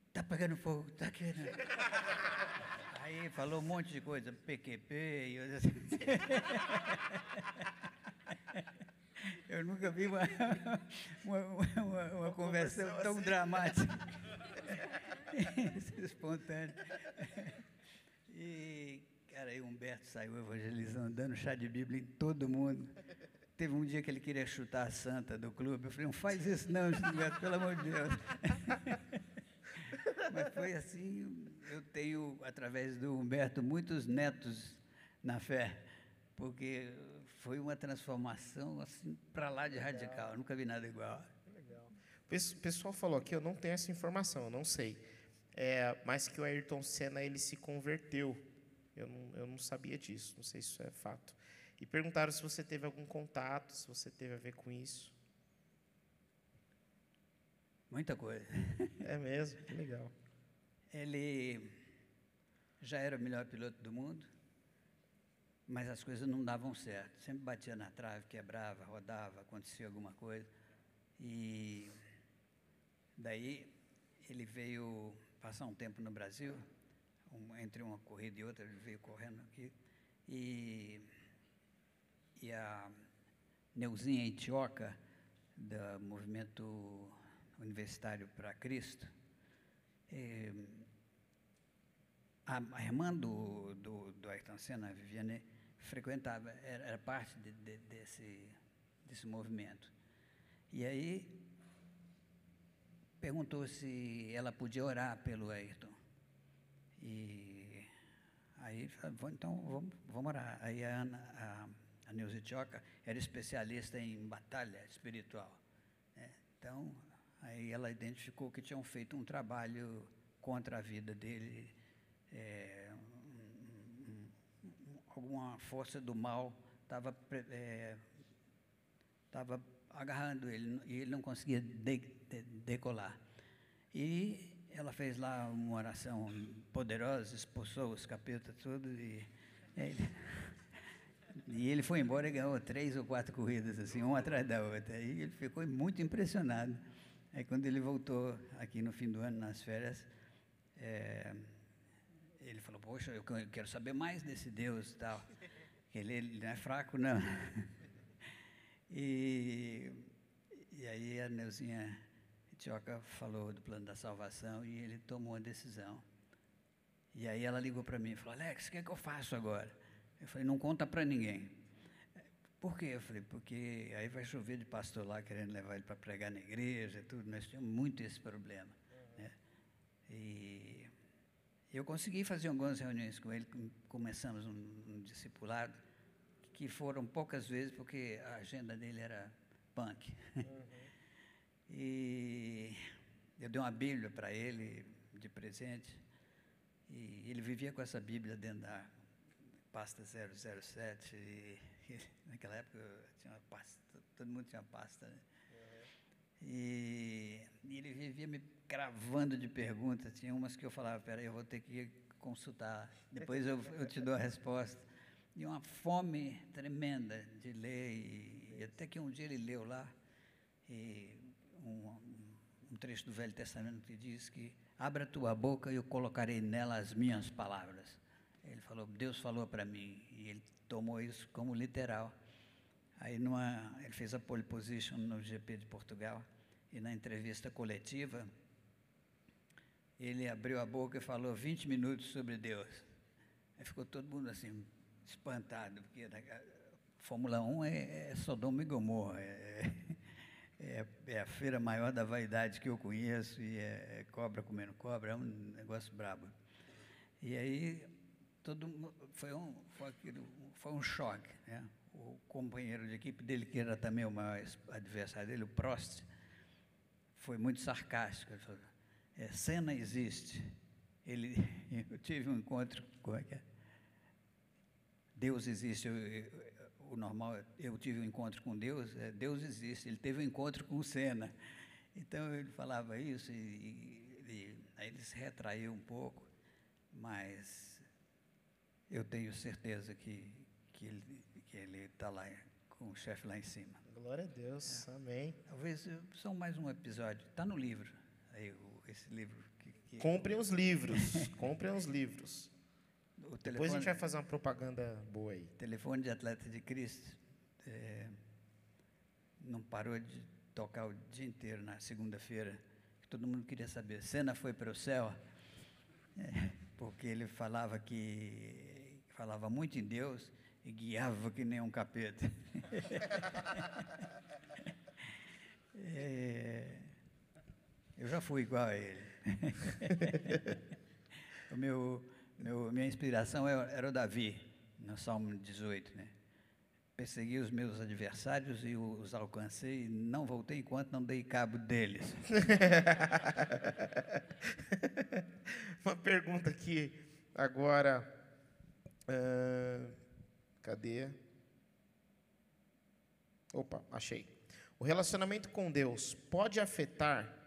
está pegando fogo, está. Né? Aí falou um monte de coisa, PQP, e eu assim. Eu nunca vi uma, uma, uma, uma conversa tão assim. dramática. Espontânea. E, cara, aí o Humberto saiu evangelizando, dando chá de Bíblia em todo mundo. Teve um dia que ele queria chutar a santa do clube. Eu falei, não faz isso não, Humberto, pelo amor de Deus. Mas foi assim, eu tenho, através do Humberto, muitos netos na fé, porque foi uma transformação assim para lá de radical. Nunca vi nada igual. O pessoal falou aqui, eu não tenho essa informação, eu não sei. É, mas que o Ayrton Senna ele se converteu. Eu não, eu não sabia disso, não sei se isso é fato. E perguntaram se você teve algum contato, se você teve a ver com isso. Muita coisa. É mesmo, que legal. Ele já era o melhor piloto do mundo, mas as coisas não davam certo. Sempre batia na trave, quebrava, rodava, acontecia alguma coisa. E daí ele veio passar um tempo no Brasil, um, entre uma corrida e outra, ele veio correndo aqui. E, e a Neuzinha Itioca, do movimento Universitário para Cristo, é, a, irmã do, do, do Ayrton Senna, a Viviane, frequentava, era, era parte de, de, desse, desse movimento. E aí perguntou se ela podia orar pelo Ayrton. E aí então vamos, vamos orar. Aí a Ana, a, a Neuza Tioca era especialista em batalha espiritual. Né? Então, aí ela identificou que tinham feito um trabalho contra a vida dele, é, um, um, alguma força do mal estava é, agarrando ele e ele não conseguia de, de, decolar. E ela fez lá uma oração poderosa, expulsou os capetas tudo e ele, e ele foi embora e ganhou três ou quatro corridas assim, uma atrás da outra. E ele ficou muito impressionado. Aí quando ele voltou aqui no fim do ano nas férias, é, ele falou: Poxa, eu quero saber mais desse Deus e tal. Ele, ele não é fraco, não. E, e aí a Neuzinha Tioca falou do plano da salvação e ele tomou a decisão. E aí ela ligou para mim e falou: Alex, o que, é que eu faço agora? Eu falei: Não conta para ninguém. Por quê? Eu falei: Porque aí vai chover de pastor lá querendo levar ele para pregar na igreja e tudo. Nós tínhamos muito esse problema. Né? E eu consegui fazer algumas reuniões com ele. Começamos um, um discipulado que foram poucas vezes porque a agenda dele era punk. Uhum. e eu dei uma Bíblia para ele de presente e ele vivia com essa Bíblia dentro da pasta 007 e, e naquela época tinha uma pasta, todo mundo tinha pasta, né? Uhum. E, e, ele vivia me gravando de perguntas. Tinha umas que eu falava, peraí, eu vou ter que consultar. Depois eu, eu te dou a resposta e uma fome tremenda de ler. E, e, até que um dia ele leu lá um, um, trecho do Velho Testamento que diz que abra tua boca e eu colocarei nela as minhas palavras. Ele falou, Deus falou para mim e ele tomou isso como literal. Aí numa, ele fez a pole position no GP de Portugal e na entrevista coletiva ele abriu a boca e falou 20 minutos sobre Deus. Aí ficou todo mundo assim, espantado, porque Fórmula 1 é, é Sodoma e Gomorra, é, é, é, a feira maior da vaidade que eu conheço, e é, é cobra comendo cobra, é um negócio brabo. E aí, todo, foi, um, foi, aquilo, foi um choque. Né? O companheiro de equipe dele, que era também o maior adversário dele, o Prost, foi muito sarcástico. Ele falou, é, cena existe. Ele, eu tive um encontro, como é que é? Deus existe. Eu, eu, o normal, eu tive um encontro com Deus, é, Deus existe. Ele teve um encontro com o Senna. Então ele falava isso e, e, aí ele se retraiu um pouco, mas eu tenho certeza que, que ele que ele está lá com o chefe lá em cima. Glória a Deus, é. amém. Talvez só mais um episódio. Está no livro, aí, esse livro. Que, que... Comprem os livros, comprem os livros. O telefone, Depois a gente vai fazer uma propaganda boa aí. Telefone de Atleta de Cristo é, não parou de tocar o dia inteiro na segunda-feira. Todo mundo queria saber. Senna foi para o céu? É, porque ele falava que falava muito em Deus e guiava que nem um capeta. é, eu já fui igual a ele. o meu meu, minha inspiração é, era o Davi, no Salmo 18, né? Persegui os meus adversários e os alcancei, e não voltei enquanto não dei cabo deles. Uma pergunta aqui agora. Uh, cadê? Opa, achei. O relacionamento com Deus pode afetar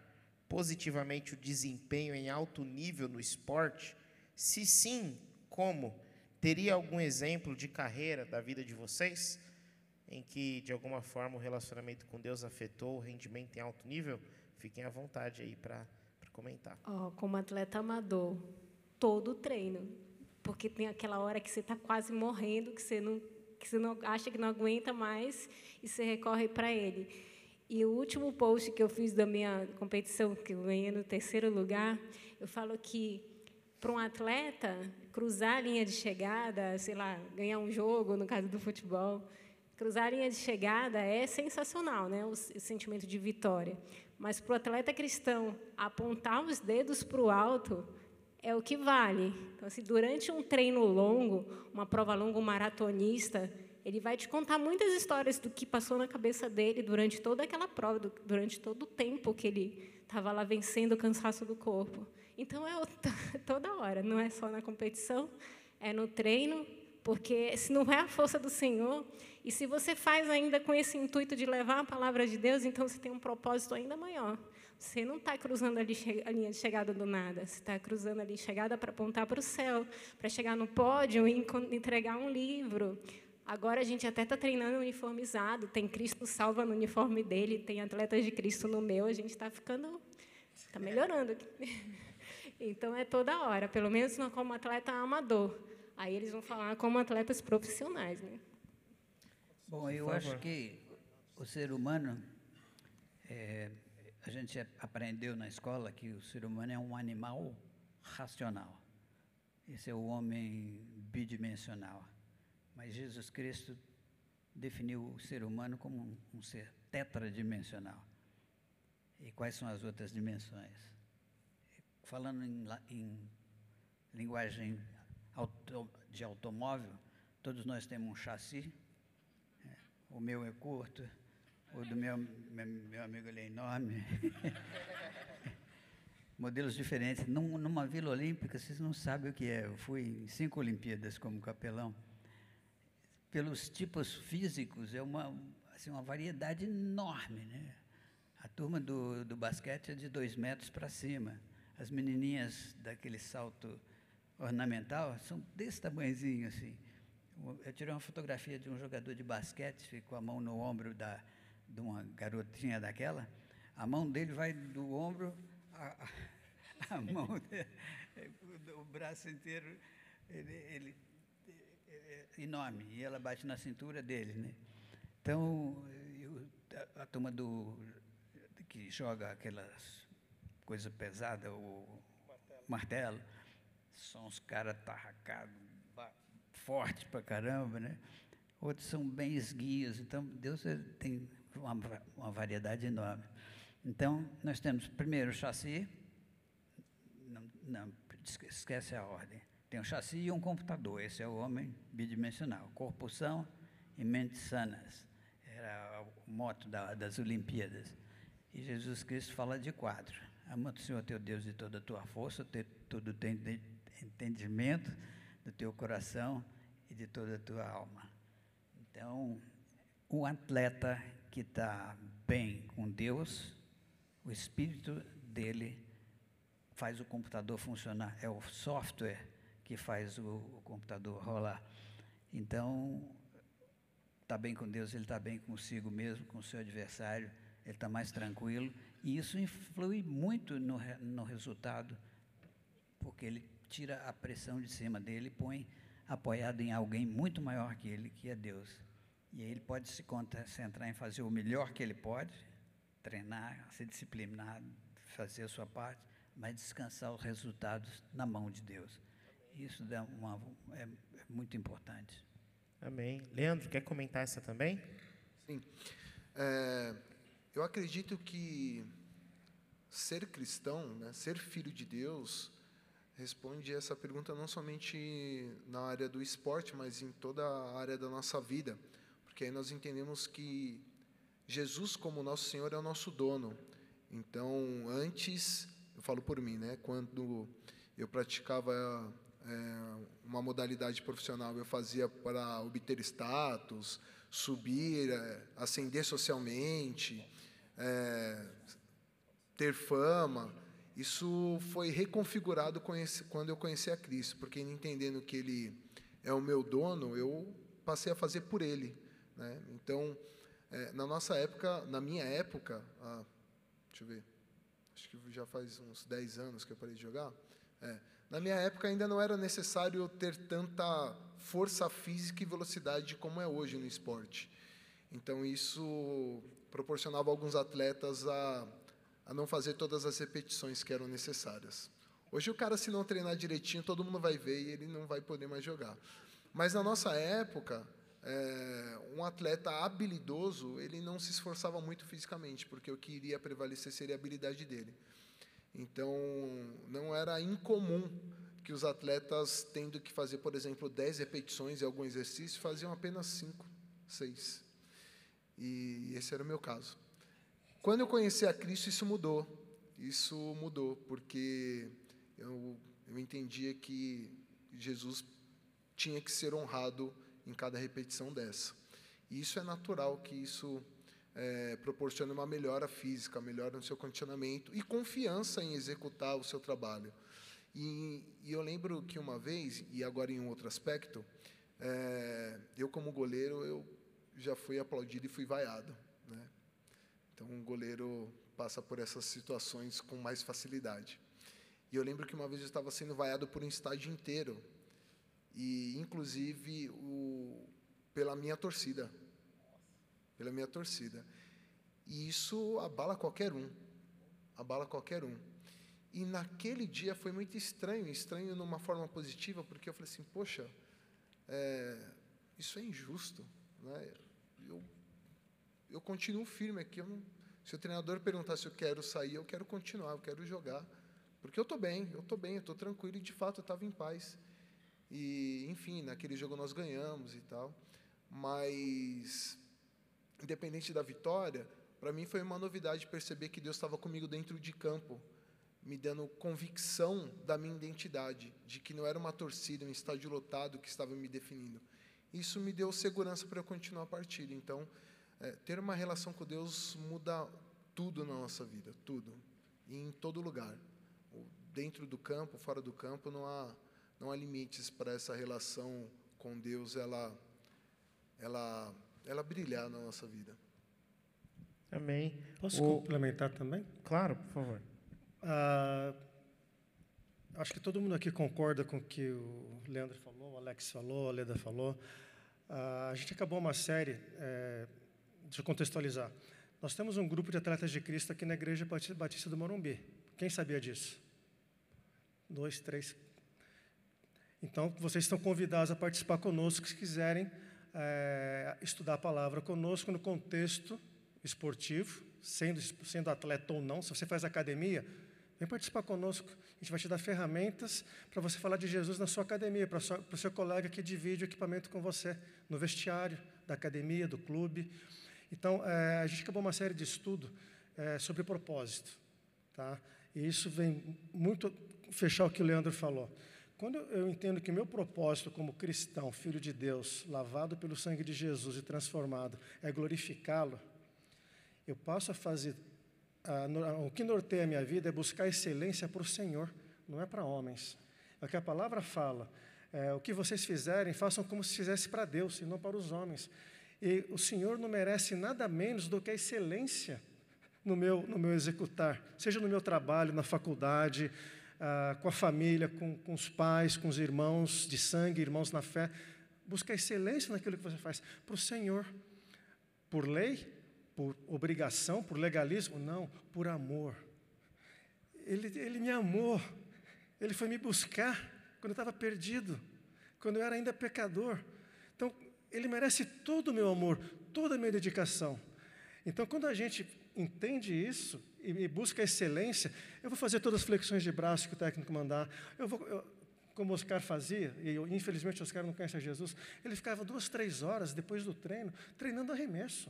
positivamente o desempenho em alto nível no esporte? Se sim, como? Teria algum exemplo de carreira da vida de vocês em que, de alguma forma, o relacionamento com Deus afetou o rendimento em alto nível? Fiquem à vontade aí para comentar. Oh, como atleta amador, todo treino. Porque tem aquela hora que você está quase morrendo, que você, não, que você não acha que não aguenta mais e você recorre para ele. E o último post que eu fiz da minha competição, que eu ganhei no terceiro lugar, eu falo que para um atleta cruzar a linha de chegada, sei lá, ganhar um jogo, no caso do futebol, cruzar a linha de chegada é sensacional, né? O, sentimento de vitória. Mas para o atleta cristão, apontar os dedos para o alto é o que vale. Então, assim, durante um treino longo, uma prova longa, um maratonista Ele vai te contar muitas histórias do que passou na cabeça dele durante toda aquela prova, durante todo o tempo que ele estava lá vencendo o cansaço do corpo. Então é toda hora, não é só na competição, é no treino, porque se não é a força do Senhor, e se você faz ainda com esse intuito de levar a palavra de Deus, então você tem um propósito ainda maior. Você não está cruzando ali a linha de chegada do nada, você está cruzando ali chegada para apontar para o céu, para chegar no pódio e entregar um livro. Agora a gente até está treinando uniformizado, tem Cristo salva no uniforme dele, tem atletas de Cristo no meu, a gente está ficando, está melhorando. Então é toda hora, pelo menos como atleta amador. Aí eles vão falar como atletas profissionais, né? Bom, eu acho que o ser humano, é, a gente aprendeu na escola que o ser humano é um animal racional. Esse é o homem bidimensional. Mas Jesus Cristo definiu o ser humano como um, ser tetradimensional. E quais são as outras dimensões? falando em, em linguagem auto, de automóvel, todos nós temos um chassi. É, o meu é curto, o do meu, meu, amigo é enorme. Modelos diferentes. Num, numa Vila Olímpica, vocês não sabem o que é. Eu fui em cinco Olimpíadas como capelão. Pelos tipos físicos, é uma, assim, uma variedade enorme. Né? A turma do, do basquete é de dois metros para cima. As menininhas daquele salto ornamental são desse tamanhozinho assim. Eu tirei uma fotografia de um jogador de basquete com a mão no ombro da, de uma garotinha daquela. A mão dele vai do ombro, a, a mão, o braço inteiro, ele, ele, é enorme, e ela bate na cintura dele. Né? Então, eu, a, a turma do, que joga aquelas coisa pesada, o martelo, martelo são os caras tarracados, fortes pra caramba, né? Outros são bem esguios. Então, Deus tem uma, uma variedade enorme. Então, nós temos primeiro o chassi, não, não, esquece a ordem. Tem um chassi e um computador. Esse é o homem bidimensional. Corpo são e mente sanas. Era o moto da, das Olimpíadas. E Jesus Cristo fala de quadro. Ama o Senhor teu Deus de toda a tua força, de todo o teu entendimento, do teu coração e de toda a tua alma. Então, o atleta que está bem com Deus, o espírito dele faz o computador funcionar, é o software que faz o, o computador rolar. Então, está bem com Deus, ele está bem consigo mesmo, com o seu adversário, ele está mais tranquilo e isso influi muito no, no resultado, porque ele tira a pressão de cima dele e põe apoiado em alguém muito maior que ele, que é Deus. E aí ele pode se concentrar em fazer o melhor que ele pode, treinar, ser disciplinado, fazer a sua parte, mas descansar os resultados na mão de Deus. Isso dá uma, é, é muito importante. Amém. Leandro, quer comentar essa também? Sim. É, eu acredito que ser cristão, né, ser filho de Deus, responde essa pergunta não somente na área do esporte, mas em toda a área da nossa vida, porque aí nós entendemos que Jesus, como nosso Senhor, é o nosso dono. Então, antes, eu falo por mim, né, quando eu praticava é, uma modalidade profissional, eu fazia para obter status, subir, é, ascender socialmente, é, ter fama. Isso foi reconfigurado quando eu conheci a Cristo, porque entendendo que Ele é o meu dono, eu passei a fazer por Ele. Né? Então, é, na nossa época, na minha época, ah, deixa eu ver, acho que já faz uns 10 anos que eu parei de jogar. É, na minha época ainda não era necessário ter tanta força física e velocidade como é hoje no esporte. Então isso proporcionava alguns atletas a, a não fazer todas as repetições que eram necessárias. Hoje o cara, se não treinar direitinho, todo mundo vai ver e ele não vai poder mais jogar. Mas na nossa época, é, um atleta habilidoso, ele não se esforçava muito fisicamente, porque o que iria prevalecer seria a habilidade dele. Então, não era incomum que os atletas, tendo que fazer, por exemplo, 10 repetições em algum exercício, faziam apenas 5, 6. E esse era o meu caso. Quando eu conheci a Cristo, isso mudou. Isso mudou, porque eu, eu entendia que Jesus tinha que ser honrado em cada repetição dessa. E isso é natural que isso é, proporcione uma melhora física, melhora no seu condicionamento e confiança em executar o seu trabalho. E, e eu lembro que uma vez, e agora em um outro aspecto, é, eu como goleiro, eu já fui aplaudido e fui vaiado. Né? Então, um goleiro passa por essas situações com mais facilidade. E eu lembro que uma vez eu estava sendo vaiado por um estádio inteiro, e inclusive o, pela minha torcida. Pela minha torcida. E isso abala qualquer um. Abala qualquer um. E naquele dia foi muito estranho, estranho numa forma positiva, porque eu falei assim: poxa, é, isso é injusto. Né? Eu, eu continuo firme aqui. Não, se o treinador perguntar se eu quero sair, eu quero continuar, eu quero jogar. Porque eu estou bem, eu estou bem, eu estou tranquilo e de fato eu estava em paz. E, enfim, naquele jogo nós ganhamos e tal. Mas, independente da vitória, para mim foi uma novidade perceber que Deus estava comigo dentro de campo, me dando convicção da minha identidade, de que não era uma torcida, um estádio lotado que estava me definindo. Isso me deu segurança para eu continuar a partida. Então, é, ter uma relação com Deus muda tudo na nossa vida, tudo, e em todo lugar dentro do campo, fora do campo, não há, não há limites para essa relação com Deus, ela, ela, ela brilhar na nossa vida. Amém. Posso o... complementar também? Claro, por favor. Ah, acho que todo mundo aqui concorda com o que o Leandro falou, o Alex falou, a Leda falou. Ah, a gente acabou uma série, é, deixa eu contextualizar. Nós temos um grupo de atletas de Cristo aqui na Igreja Batista do Morumbi. Quem sabia disso? dois, três. Então, vocês estão convidados a participar conosco se quiserem é, estudar a palavra conosco no contexto esportivo, sendo, sendo atleta ou não. Se você faz academia, vem participar conosco. A gente vai te dar ferramentas para você falar de Jesus na sua academia, para, o seu colega que divide o equipamento com você, no vestiário da academia, do clube. Então, é, a gente acabou uma série de estudo é, sobre propósito. Tá? E isso vem muito fechar o que o Leandro falou. Quando eu entendo que meu propósito como cristão, filho de Deus, lavado pelo sangue de Jesus e transformado, é glorificá-lo, eu passo a fazer. o que norteia a minha vida é buscar excelência para o Senhor, não é para homens. É o que a palavra fala. É, o que vocês fizerem, façam como se fizesse para Deus e não para os homens. E o Senhor não merece nada menos do que a excelência no meu, no meu executar, seja no meu trabalho, na faculdade, ah, com a família, com, com os pais, com os irmãos de sangue, irmãos na fé. Busca excelência naquilo que você faz para o Senhor. Por lei, por obrigação, por legalismo? Não, por amor. Ele, ele me amou, ele foi me buscar quando eu estava perdido, quando eu era ainda pecador. Então, ele merece todo o meu amor, toda a minha dedicação. Então, quando a gente entende isso e, busca excelência, eu vou fazer todas as flexões de braço que o técnico mandar. Eu vou, eu, como Oscar fazia, e eu, infelizmente Oscar não conhece Jesus, ele ficava duas, três horas depois do treino, treinando arremesso.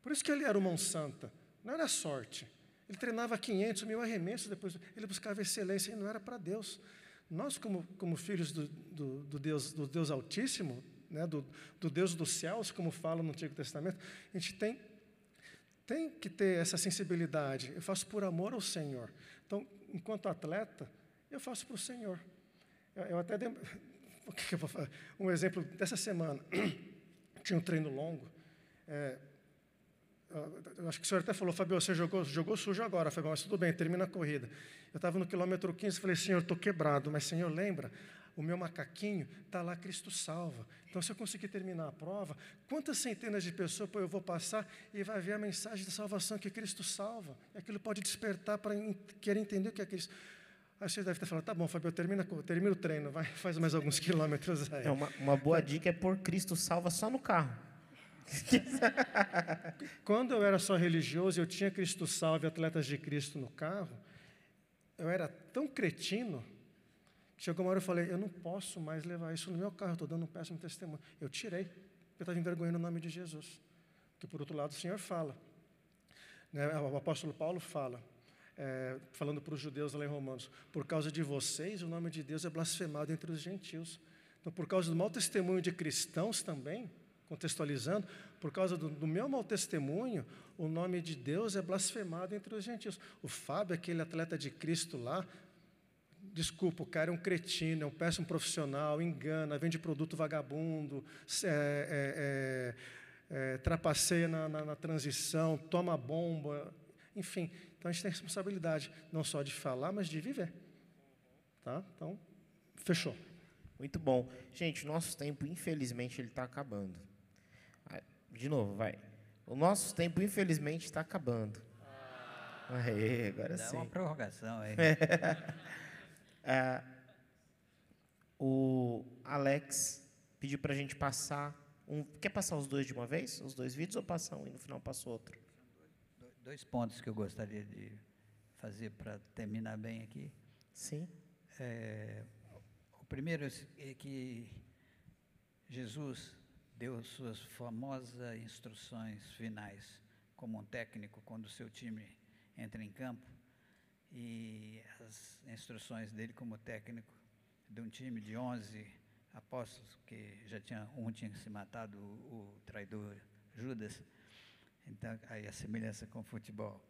Por isso que ele era o mão santa, não era sorte. Ele treinava 500 mil arremessos, depois ele buscava excelência e não era para Deus. Nós, como, como filhos do, do, do, Deus, do Deus Altíssimo, né, do, do Deus dos céus, como fala no Antigo Testamento, a gente tem tem que ter essa sensibilidade. Eu faço por amor ao Senhor. Então, enquanto atleta, eu faço para o Senhor. Eu, eu até dei, um exemplo dessa semana. Tinha um treino longo. É, eu acho que o senhor até falou, Fabio, você jogou, jogou sujo agora, Fabio, mas tudo bem, termina a corrida. Eu estava no quilômetro 15 e falei, Senhor, estou quebrado, mas Senhor, lembra, o meu macaquinho está lá, Cristo salva. Então, se eu conseguir terminar a prova, quantas centenas de pessoas eu vou passar e vai ver a mensagem da salvação que Cristo salva? E aquilo pode despertar para querer entender o que é Cristo. Aí você deve ter falado, tá bom, Fabio, termina, termina o treino, vai, faz mais alguns quilômetros aí. É uma, uma boa dica é pôr Cristo salva só no carro. Quando eu era só religioso, eu tinha Cristo salve, atletas de Cristo no carro, eu era tão cretino Chegou uma hora eu falei, eu não posso mais levar isso no meu carro, estou dando um péssimo testemunho. Eu tirei, porque eu estava envergonhando o nome de Jesus. Que por outro lado o Senhor fala. Né, o apóstolo Paulo fala, é, falando para os judeus lá em Romanos, por causa de vocês o nome de Deus é blasfemado entre os gentios. Então, por causa do mau testemunho de cristãos também, contextualizando, por causa do, do, meu mau testemunho, o nome de Deus é blasfemado entre os gentios. O Fábio, aquele atleta de Cristo lá, desculpa, o cara é um cretino, é um péssimo profissional, engana, vende produto vagabundo, é, é, é, trapaceia na, na, na transição, toma bomba, enfim. Então a gente tem responsabilidade não só de falar, mas de viver. Tá? Então, fechou. Muito bom. Gente, nosso tempo, infelizmente, ele está acabando. De novo, vai. O nosso tempo, infelizmente, está acabando. Aê, agora Dá sim. uma prorrogação aí. É, o Alex pediu para a gente passar um. Quer passar os dois de uma vez? Os dois vídeos ou passar um e no final passa outro? Dois pontos que eu gostaria de fazer para terminar bem aqui. Sim. É, o primeiro é que Jesus deu suas famosas instruções finais como um técnico quando o seu time entra em campo e as instruções dele como técnico de um time de 11 apóstolos, que já tinha um tinha se matado, o, o traidor Judas. Então, aí a semelhança com o futebol.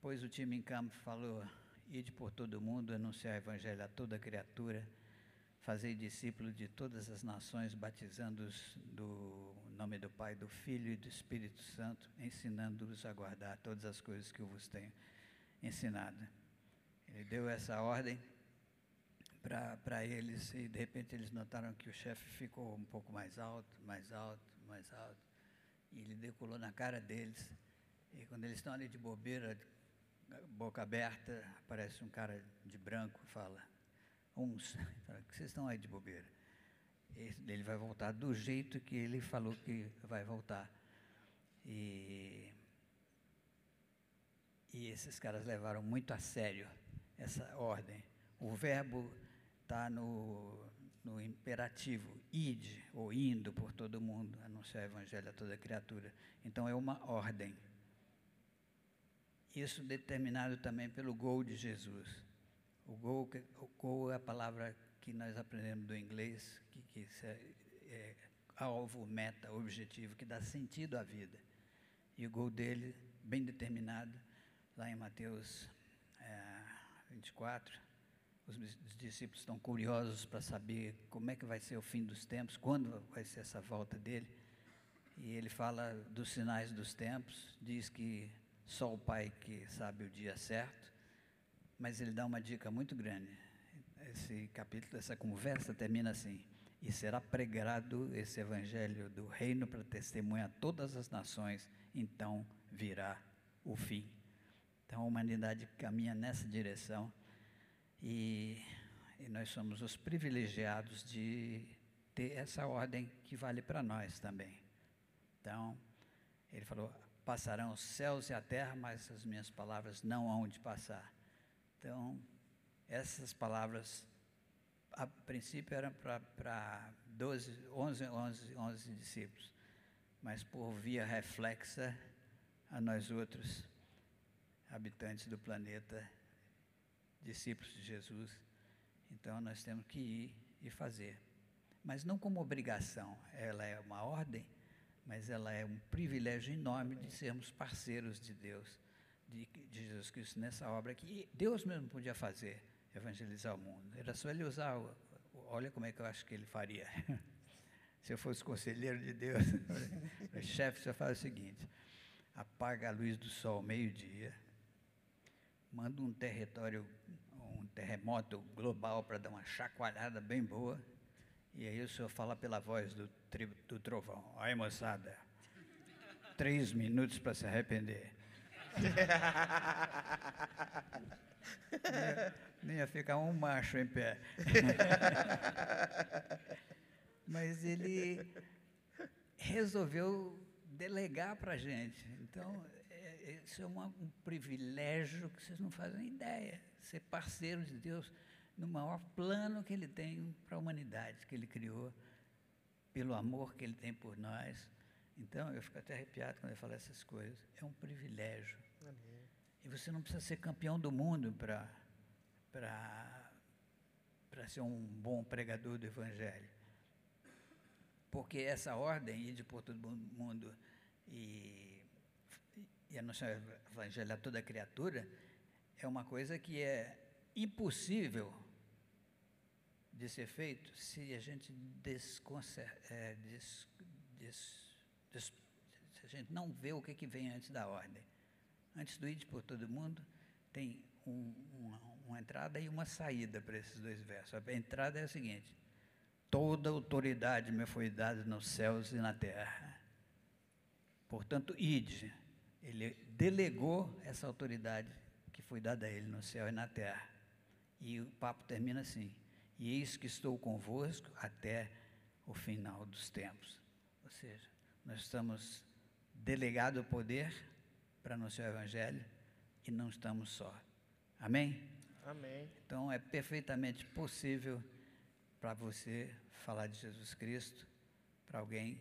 Pois o time em campo falou: ide por todo mundo, anunciar o evangelho a toda criatura, fazer discípulos de todas as nações, batizando-os do nome do Pai, do Filho e do Espírito Santo, ensinando-os a guardar todas as coisas que eu vos tenho ensinado. Ele deu essa ordem para eles e de repente eles notaram que o chefe ficou um pouco mais alto, mais alto, mais alto. E ele decolou na cara deles. E quando eles estão ali de bobeira, boca aberta, aparece um cara de branco fala: Uns, fala, que vocês estão aí de bobeira? Ele vai voltar do jeito que ele falou que vai voltar. E e esses caras levaram muito a sério essa ordem. O verbo está no, no imperativo, ide, ou indo por todo mundo, anunciar o evangelho a toda criatura. Então é uma ordem. Isso determinado também pelo gol de Jesus. O gol, o gol é a palavra que nós aprendemos do inglês, que, que é, é alvo, meta, objetivo, que dá sentido à vida. E o gol dele, bem determinado, lá em Mateus é, 24, os, os discípulos estão curiosos para saber como é que vai ser o fim dos tempos, quando vai ser essa volta dele. E ele fala dos sinais dos tempos, diz que só o Pai que sabe o dia certo, mas ele dá uma dica muito grande. Esse capítulo, essa conversa termina assim: E será pregado esse evangelho do reino para testemunhar todas as nações, então virá o fim. Então a humanidade caminha nessa direção e, e nós somos os privilegiados de ter essa ordem que vale para nós também. Então, ele falou: passarão os céus e a terra, mas as minhas palavras não hão de passar. Então, essas palavras, a princípio eram para 12, 11, 11, 11 discípulos, mas por via reflexa a nós outros, habitantes do planeta, discípulos de Jesus. Então nós temos que ir e fazer. Mas não como obrigação, ela é uma ordem, mas ela é um privilégio enorme de sermos parceiros de Deus, de, de Jesus Cristo nessa obra que Deus mesmo podia fazer, evangelizar o mundo. Era só ele usar, olha como é que eu acho que ele faria. Se eu fosse conselheiro de Deus, chefe, você faz o seguinte: apaga a luz do sol meio-dia, manda um território, um terremoto global para dar uma chacoalhada bem boa, e aí o senhor fala pela voz do, do trovão. Aí, moçada, três minutos para se arrepender. não, ia, ia ficar um macho em pé. Mas ele resolveu delegar para a gente. Então, isso é uma, um privilégio que vocês não fazem ideia. Ser parceiro de Deus no maior plano que ele tem para a humanidade, que ele criou, pelo amor que ele tem por nós. Então, eu fico até arrepiado quando ele fala essas coisas. É um privilégio. Amém. E você não precisa ser campeão do mundo para ser um bom pregador do Evangelho. Porque essa ordem, ir por todo mundo e, e anunciar o Evangelho a toda criatura, é uma coisa que é impossível de ser feito se a gente desconcer, é, des, des, des, se a gente não vê o que, que vem antes da ordem. Antes do id por todo mundo, tem um, uma, uma entrada e uma saída para esses dois versos. A entrada é a seguinte: toda autoridade me foi dada nos céus e na terra. Portanto, ide. Ele delegou essa autoridade que foi dada a ele no céu e na terra. E o papo termina assim: E eis que estou convosco até o final dos tempos. Ou seja, nós estamos delegado o poder para anunciar o Evangelho e não estamos só. Amém? Amém. Então é perfeitamente possível para você falar de Jesus Cristo para alguém,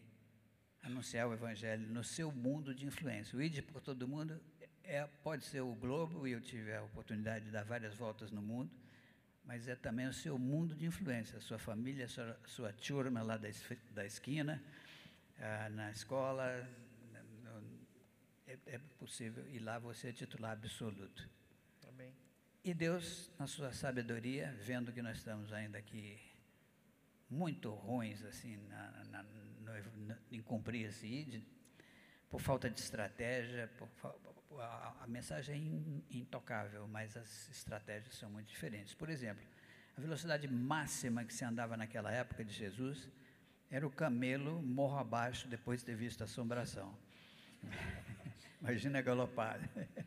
anunciar o Evangelho no seu mundo de influência. O ID por todo mundo é, pode ser o globo, e eu tive a oportunidade de dar várias voltas no mundo, mas é também o seu mundo de influência, a sua família, a sua, sua turma lá da, da esquina, ah, na escola. No, é, é possível, e lá você é titular absoluto. Amém. E Deus, na sua sabedoria, vendo que nós estamos ainda aqui muito ruins assim na, na, em cumprir esse ID, por falta de estratégia, por, a, a, mensagem é intocável, mas as estratégias são muito diferentes. Por exemplo, a velocidade máxima que se andava naquela época de Jesus era o camelo morro abaixo depois de ter visto a assombração. Imagina a galopada.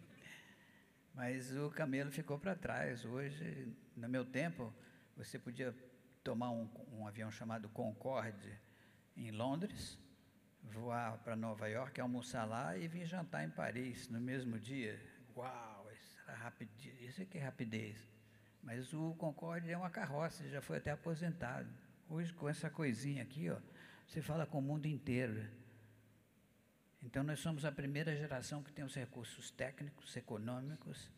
Mas o camelo ficou para trás. Hoje, no meu tempo, você podia tomar um, um avião chamado Concorde em Londres, voar para Nova York, almoçar lá e vir jantar em Paris no mesmo dia. Uau, isso, era rapidez, isso que é rapidez. Mas o Concorde é uma carroça, já foi até aposentado. Hoje, com essa coisinha aqui, ó, você fala com o mundo inteiro. Então, nós somos a primeira geração que tem os recursos técnicos, econômicos,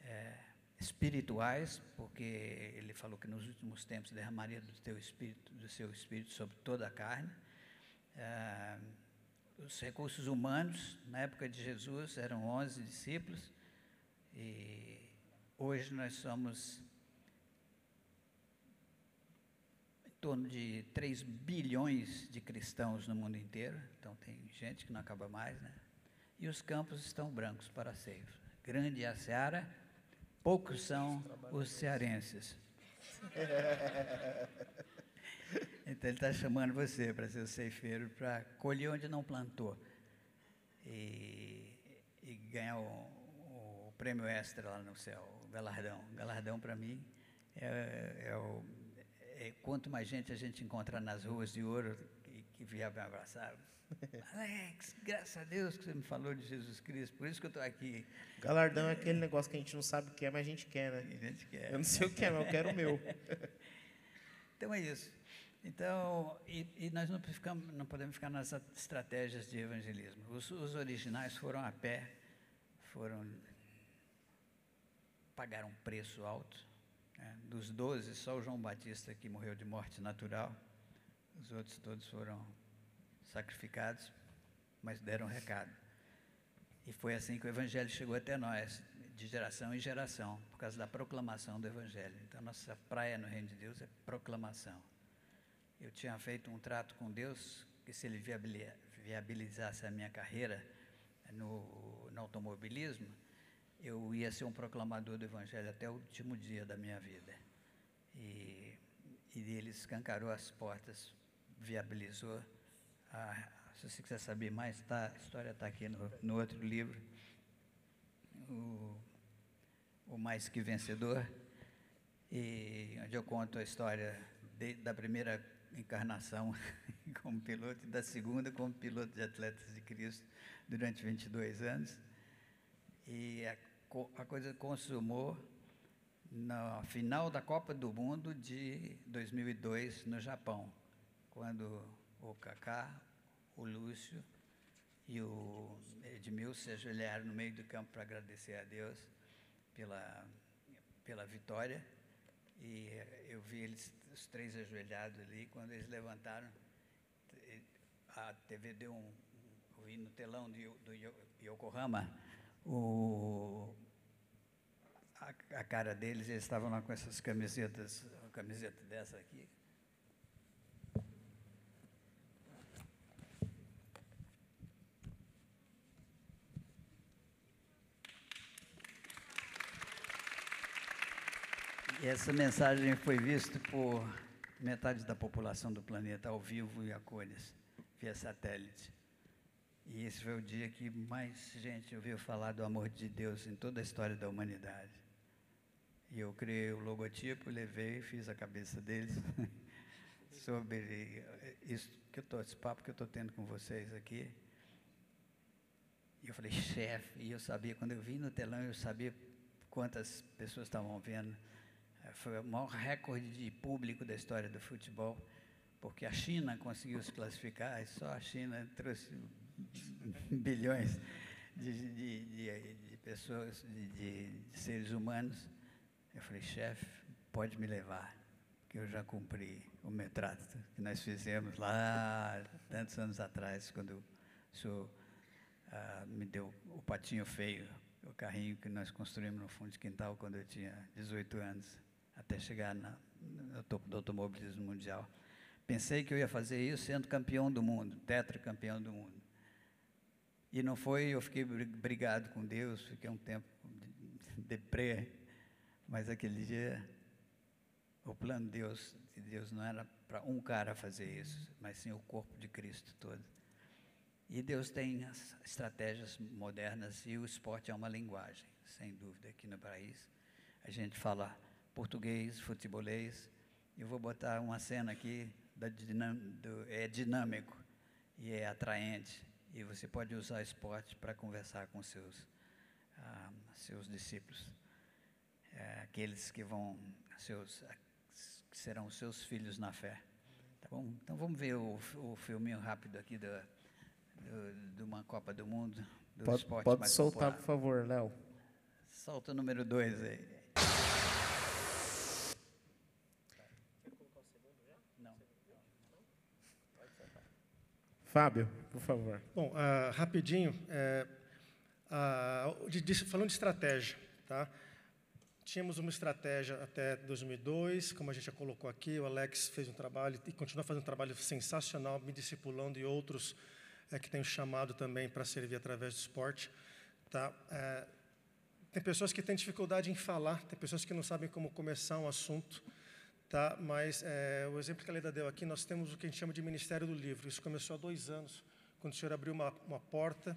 é, espirituais, porque ele falou que nos últimos tempos derramaria do teu espírito, do seu espírito sobre toda a carne. É, os recursos humanos, na época de Jesus, eram 11 discípulos, e hoje nós somos torno de 3 bilhões de cristãos no mundo inteiro, então tem gente que não acaba mais, né? E os campos estão brancos para ceifo. Grande é a seara, poucos são os cearenses. Então ele está chamando você para ser o ceifeiro, para colher onde não plantou e, e ganhar o, o, prêmio extra lá no céu, o galardão. O galardão para mim é, é o é, quanto mais gente a gente encontrar nas ruas de ouro que, que vier me abraçar. Alex, graças a Deus que você me falou de Jesus Cristo, por isso que eu estou aqui. Galardão é aquele negócio que a gente não sabe o que é, mas a gente quer, né? A gente quer. Eu não sei o que é, mas eu quero o meu. então é isso. Então, e, e nós não, ficamos, não, podemos ficar nas estratégias de evangelismo. Os, os originais foram a pé, foram pagaram um preço alto é, dos doze, só o João Batista que morreu de morte natural. Os outros todos foram sacrificados, mas deram recado. E foi assim que o Evangelho chegou até nós, de geração em geração, por causa da proclamação do Evangelho. Então, nossa praia no Reino de Deus é proclamação. Eu tinha feito um trato com Deus que, se Ele viabilizasse a minha carreira no, no automobilismo, eu ia ser um proclamador do Evangelho até o último dia da minha vida. E, e ele escancarou as portas, viabilizou. A, se você quiser saber mais, tá, a história está aqui no, no, outro livro, o, o Mais Que Vencedor, e onde eu conto a história de, da primeira encarnação como piloto e da segunda como piloto de atletas de Cristo durante 22 anos. E a, a coisa consumou na final da Copa do Mundo de 2002 no Japão, quando o Kaká, o Lúcio e o Edmilson se ajoelharam no meio do campo para agradecer a Deus pela, pela vitória. E eu vi eles, os três ajoelhados ali, quando eles levantaram, a TV deu um. Eu vi no telão do, do Yokohama o, a, a cara deles, eles estavam lá com essas camisetas, uma camiseta dessa aqui, essa mensagem foi vista por metade da população do planeta ao vivo e a cores, via satélite. E esse foi o dia que mais gente ouviu falar do amor de Deus em toda a história da humanidade. E eu criei o logotipo, levei e fiz a cabeça deles sobre isso que eu tô, esse papo que eu estou tendo com vocês aqui. E eu falei, chefe, e eu sabia, quando eu vi no telão, eu sabia quantas pessoas estavam vendo foi o maior recorde de público da história do futebol, porque a China conseguiu se classificar, e só a China trouxe bilhões de, de, de, de pessoas, de, seres humanos. Eu falei, chefe, pode me levar, que eu já cumpri o metrato que nós fizemos lá tantos anos atrás, quando o senhor ah, me deu o patinho feio, o carrinho que nós construímos no fundo de quintal quando eu tinha 18 anos até chegar na, no topo do automobilismo mundial. Pensei que eu ia fazer isso sendo campeão do mundo, tetracampeão do mundo. E não foi, eu fiquei brigado com Deus, fiquei um tempo deprê, mas aquele dia o plano de Deus, de Deus não era para um cara fazer isso, mas sim o corpo de Cristo todo. E Deus tem as estratégias modernas e o esporte é uma linguagem, sem dúvida, aqui no país. A gente fala português, futebolês. Eu vou botar uma cena aqui, da do, é dinâmico e é atraente. E você pode usar esporte para conversar com seus, ah, seus discípulos, é, aqueles que vão, seus, que serão seus filhos na fé. Tá bom? Então vamos ver o, o filminho rápido aqui do, de uma Copa do Mundo, do pode, esporte Pode soltar, popular. por favor, Léo. Solta o número dois aí. Fábio, por favor. Bom, uh, rapidinho, é, uh, de, de, falando de estratégia, tá? Tínhamos uma estratégia até 2002, como a gente já colocou aqui, o Alex fez um trabalho e continua fazendo um trabalho sensacional, me discipulando e outros é, que têm chamado também para servir através do esporte. Tá? É, tem pessoas que têm dificuldade em falar, tem pessoas que não sabem como começar um assunto. Tá? Mas é, o exemplo que a Leda deu aqui, nós temos o que a gente chama de Ministério do Livro. Isso começou há dois anos, quando o senhor abriu uma, uma porta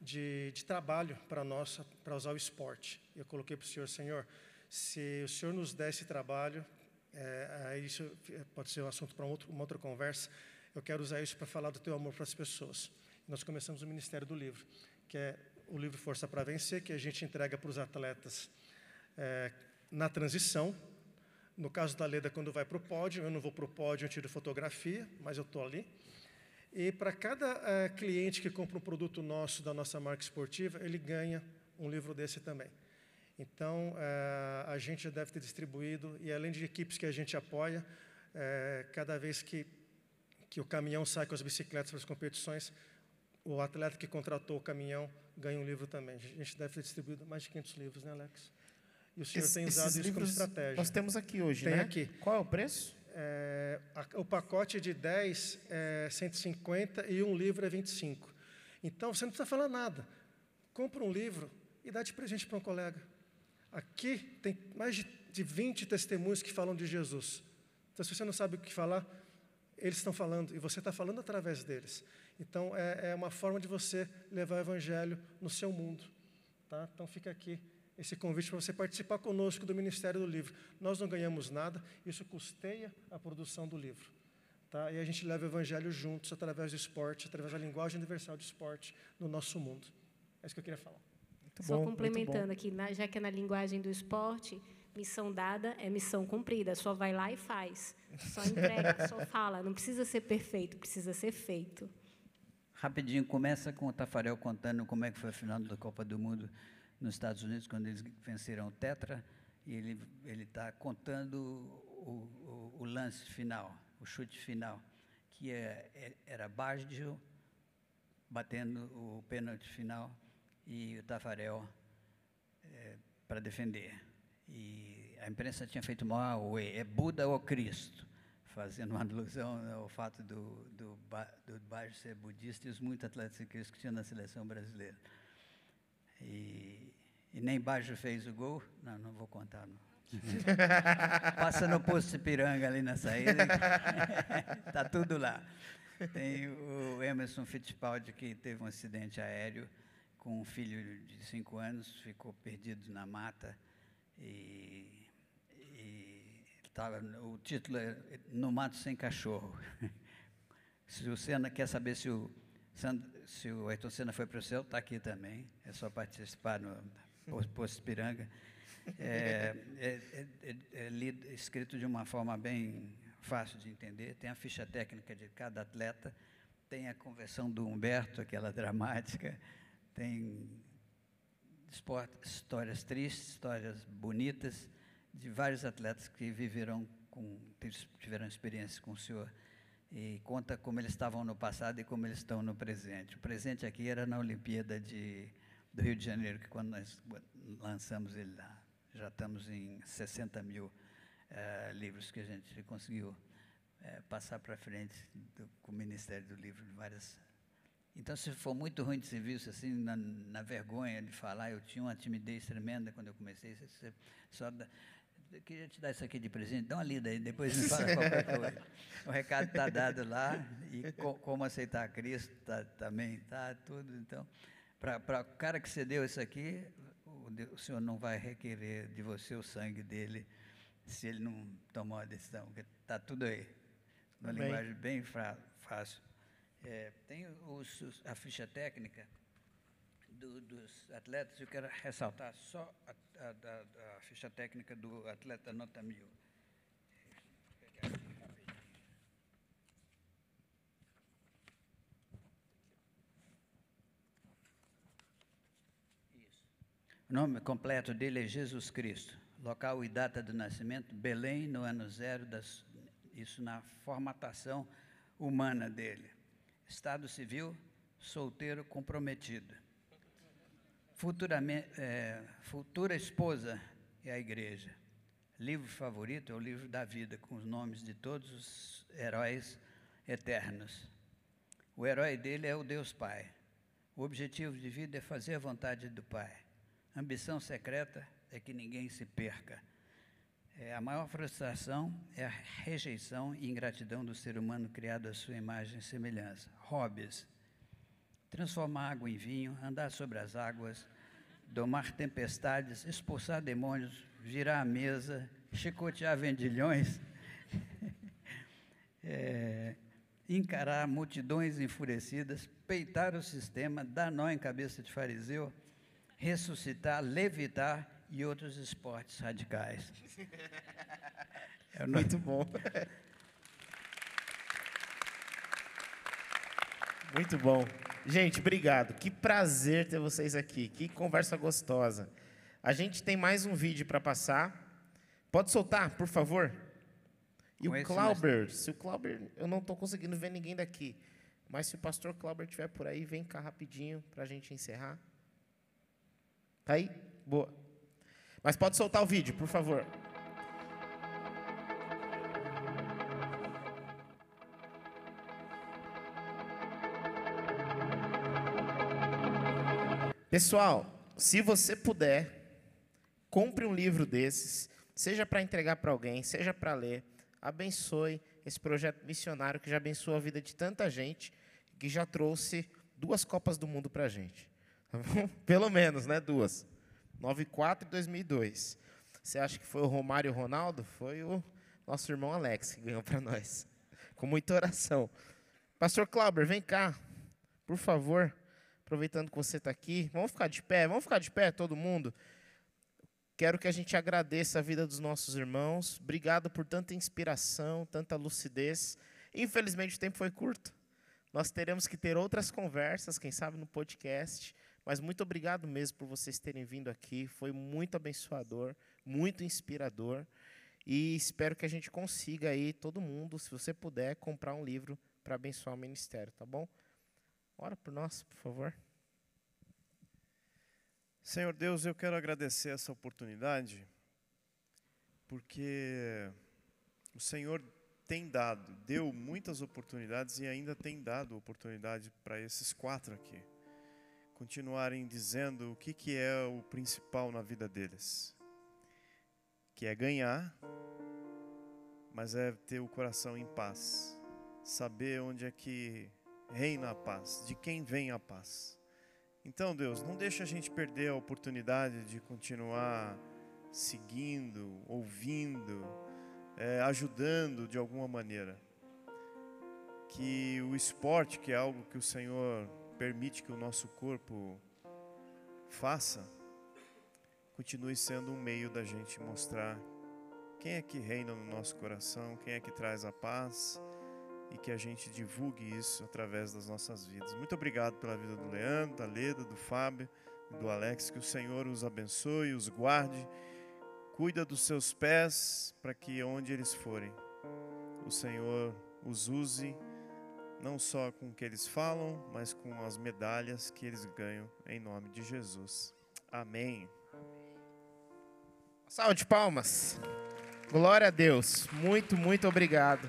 de, de trabalho para nós, para usar o esporte. Eu coloquei para o senhor, senhor, se o senhor nos der esse trabalho, é, isso pode ser um assunto para um uma outra conversa, eu quero usar isso para falar do teu amor para as pessoas. Nós começamos o Ministério do Livro, que é o livro Força para Vencer, que a gente entrega para os atletas é, na transição, no caso da Leda, quando vai para o pódio, eu não vou para o pódio, eu tiro fotografia, mas eu estou ali. E para cada uh, cliente que compra um produto nosso, da nossa marca esportiva, ele ganha um livro desse também. Então, uh, a gente já deve ter distribuído, e além de equipes que a gente apoia, uh, cada vez que, que o caminhão sai com as bicicletas para as competições, o atleta que contratou o caminhão ganha um livro também. A gente deve ter distribuído mais de 500 livros, né, Alex? E o senhor tem usado isso como estratégia. Nós temos aqui hoje, tem né? aqui. Qual é o preço? É, a, o pacote de 10 é 150 e um livro é 25. Então, você não precisa falar nada. Compra um livro e dá de presente para um colega. Aqui tem mais de, de 20 testemunhos que falam de Jesus. Então, se você não sabe o que falar, eles estão falando e você está falando através deles. Então, é, é uma forma de você levar o evangelho no seu mundo. Tá? Então, fica aqui esse convite para você participar conosco do Ministério do Livro. Nós não ganhamos nada, isso custeia a produção do livro. Tá? E a gente leva o evangelho juntos através do esporte, através da linguagem universal de esporte no nosso mundo. É isso que eu queria falar. Muito Só bom, complementando aqui, já que é na linguagem do esporte, Missão dada é missão cumprida. Só vai lá e faz. Só entrega, só fala. Não precisa ser perfeito, precisa ser feito. Rapidinho, começa com o Tafarel contando como é que foi a final da Copa do Mundo nos Estados Unidos, quando eles venceram o Tetra, e ele está contando o, o, o, lance final, o chute final, que é, é, era Baggio batendo o pênalti final e o Tafarel é, para defender. E a imprensa tinha feito mal, é Buda ou Cristo? Fazendo uma alusão ao fato do, do, do Baggio ser budista e os muitos atletas ciclistas que tinham na seleção brasileira. E, e nem Baggio fez o gol. Não, não vou contar, não. Passa no posto de Piranga ali na saída. Está tudo lá. Tem o Emerson Fittipaldi que teve um acidente aéreo com um filho de cinco anos, ficou perdido na mata e, e tava, o título é No Mato Sem Cachorro. Se o Senna quer saber se o, se o Ayrton Senna foi para o céu, está aqui também. É só participar no Posto Piranga. É, é, é, é escrito de uma forma bem fácil de entender. Tem a ficha técnica de cada atleta, tem a conversão do Humberto, aquela dramática, tem histórias tristes, histórias bonitas de vários atletas que viveram com, tiveram experiência com o senhor e conta como eles estavam no passado e como eles estão no presente. O presente aqui era na Olimpíada de, do Rio de Janeiro, que quando nós lançamos ele lá. Já estamos em 60 mil uh, livros que a gente conseguiu uh, passar para frente do, com o Ministério do Livro, várias. Então, se for muito ruim de serviço, assim, na, na vergonha de falar, eu tinha uma timidez tremenda quando eu comecei, você só eu queria te dar isso aqui de presente, dá uma lida aí, depois me fala qualquer coisa. O recado está dado lá, e co, como aceitar Cristo tá, também está tudo. Então, para o cara que cedeu isso aqui, o, o Senhor não vai requerer de você o sangue dele se ele não tomou a decisão, porque está tudo aí. Uma Amém. linguagem bem fácil. É, tem os, a ficha técnica do, dos atletas, eu quero ressaltar só a, a, a, a ficha técnica do atleta nota mil. O nome completo dele é Jesus Cristo. Local e data do nascimento, Belém, no ano zero, das, isso na formatação humana dele. Estado civil, solteiro comprometido. Futuramente, é, futura esposa é a igreja. Livro favorito é o livro da vida, com os nomes de todos os heróis eternos. O herói dele é o Deus Pai. O objetivo de vida é fazer a vontade do Pai. Ambição secreta é que ninguém se perca. É, a maior frustração é a rejeição e ingratidão do ser humano criado à sua imagem e semelhança. Hobbies. Transformar água em vinho, andar sobre as águas, domar tempestades, expulsar demônios, virar a mesa, chicotear vendilhões, é, encarar multidões enfurecidas, peitar o sistema, dar nó em cabeça de fariseu, ressuscitar, levitar e outros esportes radicais. É Muito bom. Muito bom. Gente, obrigado. Que prazer ter vocês aqui. Que conversa gostosa. A gente tem mais um vídeo para passar. Pode soltar, por favor? E Com o Clauber, se o Clauber, eu não estou conseguindo ver ninguém daqui, mas se o pastor Clauber estiver por aí, vem cá rapidinho para a gente encerrar. Tá aí? Boa. Mas pode soltar o vídeo, por favor. Pessoal, se você puder, compre um livro desses, seja para entregar para alguém, seja para ler. Abençoe esse projeto missionário que já abençoou a vida de tanta gente, que já trouxe duas Copas do Mundo para a gente. Pelo menos, né? Duas. 94 e 2002. Você acha que foi o Romário Ronaldo? Foi o nosso irmão Alex que ganhou para nós. Com muita oração. Pastor Clauber, vem cá, por favor. Aproveitando que você está aqui. Vamos ficar de pé? Vamos ficar de pé, todo mundo? quero que a gente agradeça a vida dos nossos irmãos. Obrigado por tanta inspiração, tanta lucidez. Infelizmente o tempo foi curto. Nós teremos que ter outras conversas, quem sabe no podcast. Mas muito obrigado mesmo por vocês terem vindo aqui. Foi muito abençoador, muito inspirador. E espero que a gente consiga aí, todo mundo, se você puder, comprar um livro para abençoar o ministério, tá bom? Ora por nós, por favor. Senhor Deus, eu quero agradecer essa oportunidade, porque o Senhor tem dado, deu muitas oportunidades e ainda tem dado oportunidade para esses quatro aqui continuarem dizendo o que, que é o principal na vida deles, que é ganhar, mas é ter o coração em paz, saber onde é que reina a paz, de quem vem a paz. Então, Deus, não deixa a gente perder a oportunidade de continuar seguindo, ouvindo, é, ajudando de alguma maneira. Que o esporte, que é algo que o Senhor permite que o nosso corpo faça, continue sendo um meio da gente mostrar quem é que reina no nosso coração, quem é que traz a paz e que a gente divulgue isso através das nossas vidas. Muito obrigado pela vida do Leandro, da Leda, do Fábio do Alex. Que o Senhor os abençoe, os guarde, cuida dos seus pés para que onde eles forem, o Senhor os use não só com o que eles falam, mas com as medalhas que eles ganham em nome de Jesus. Amém. Salve de palmas. Glória a Deus. Muito, muito obrigado.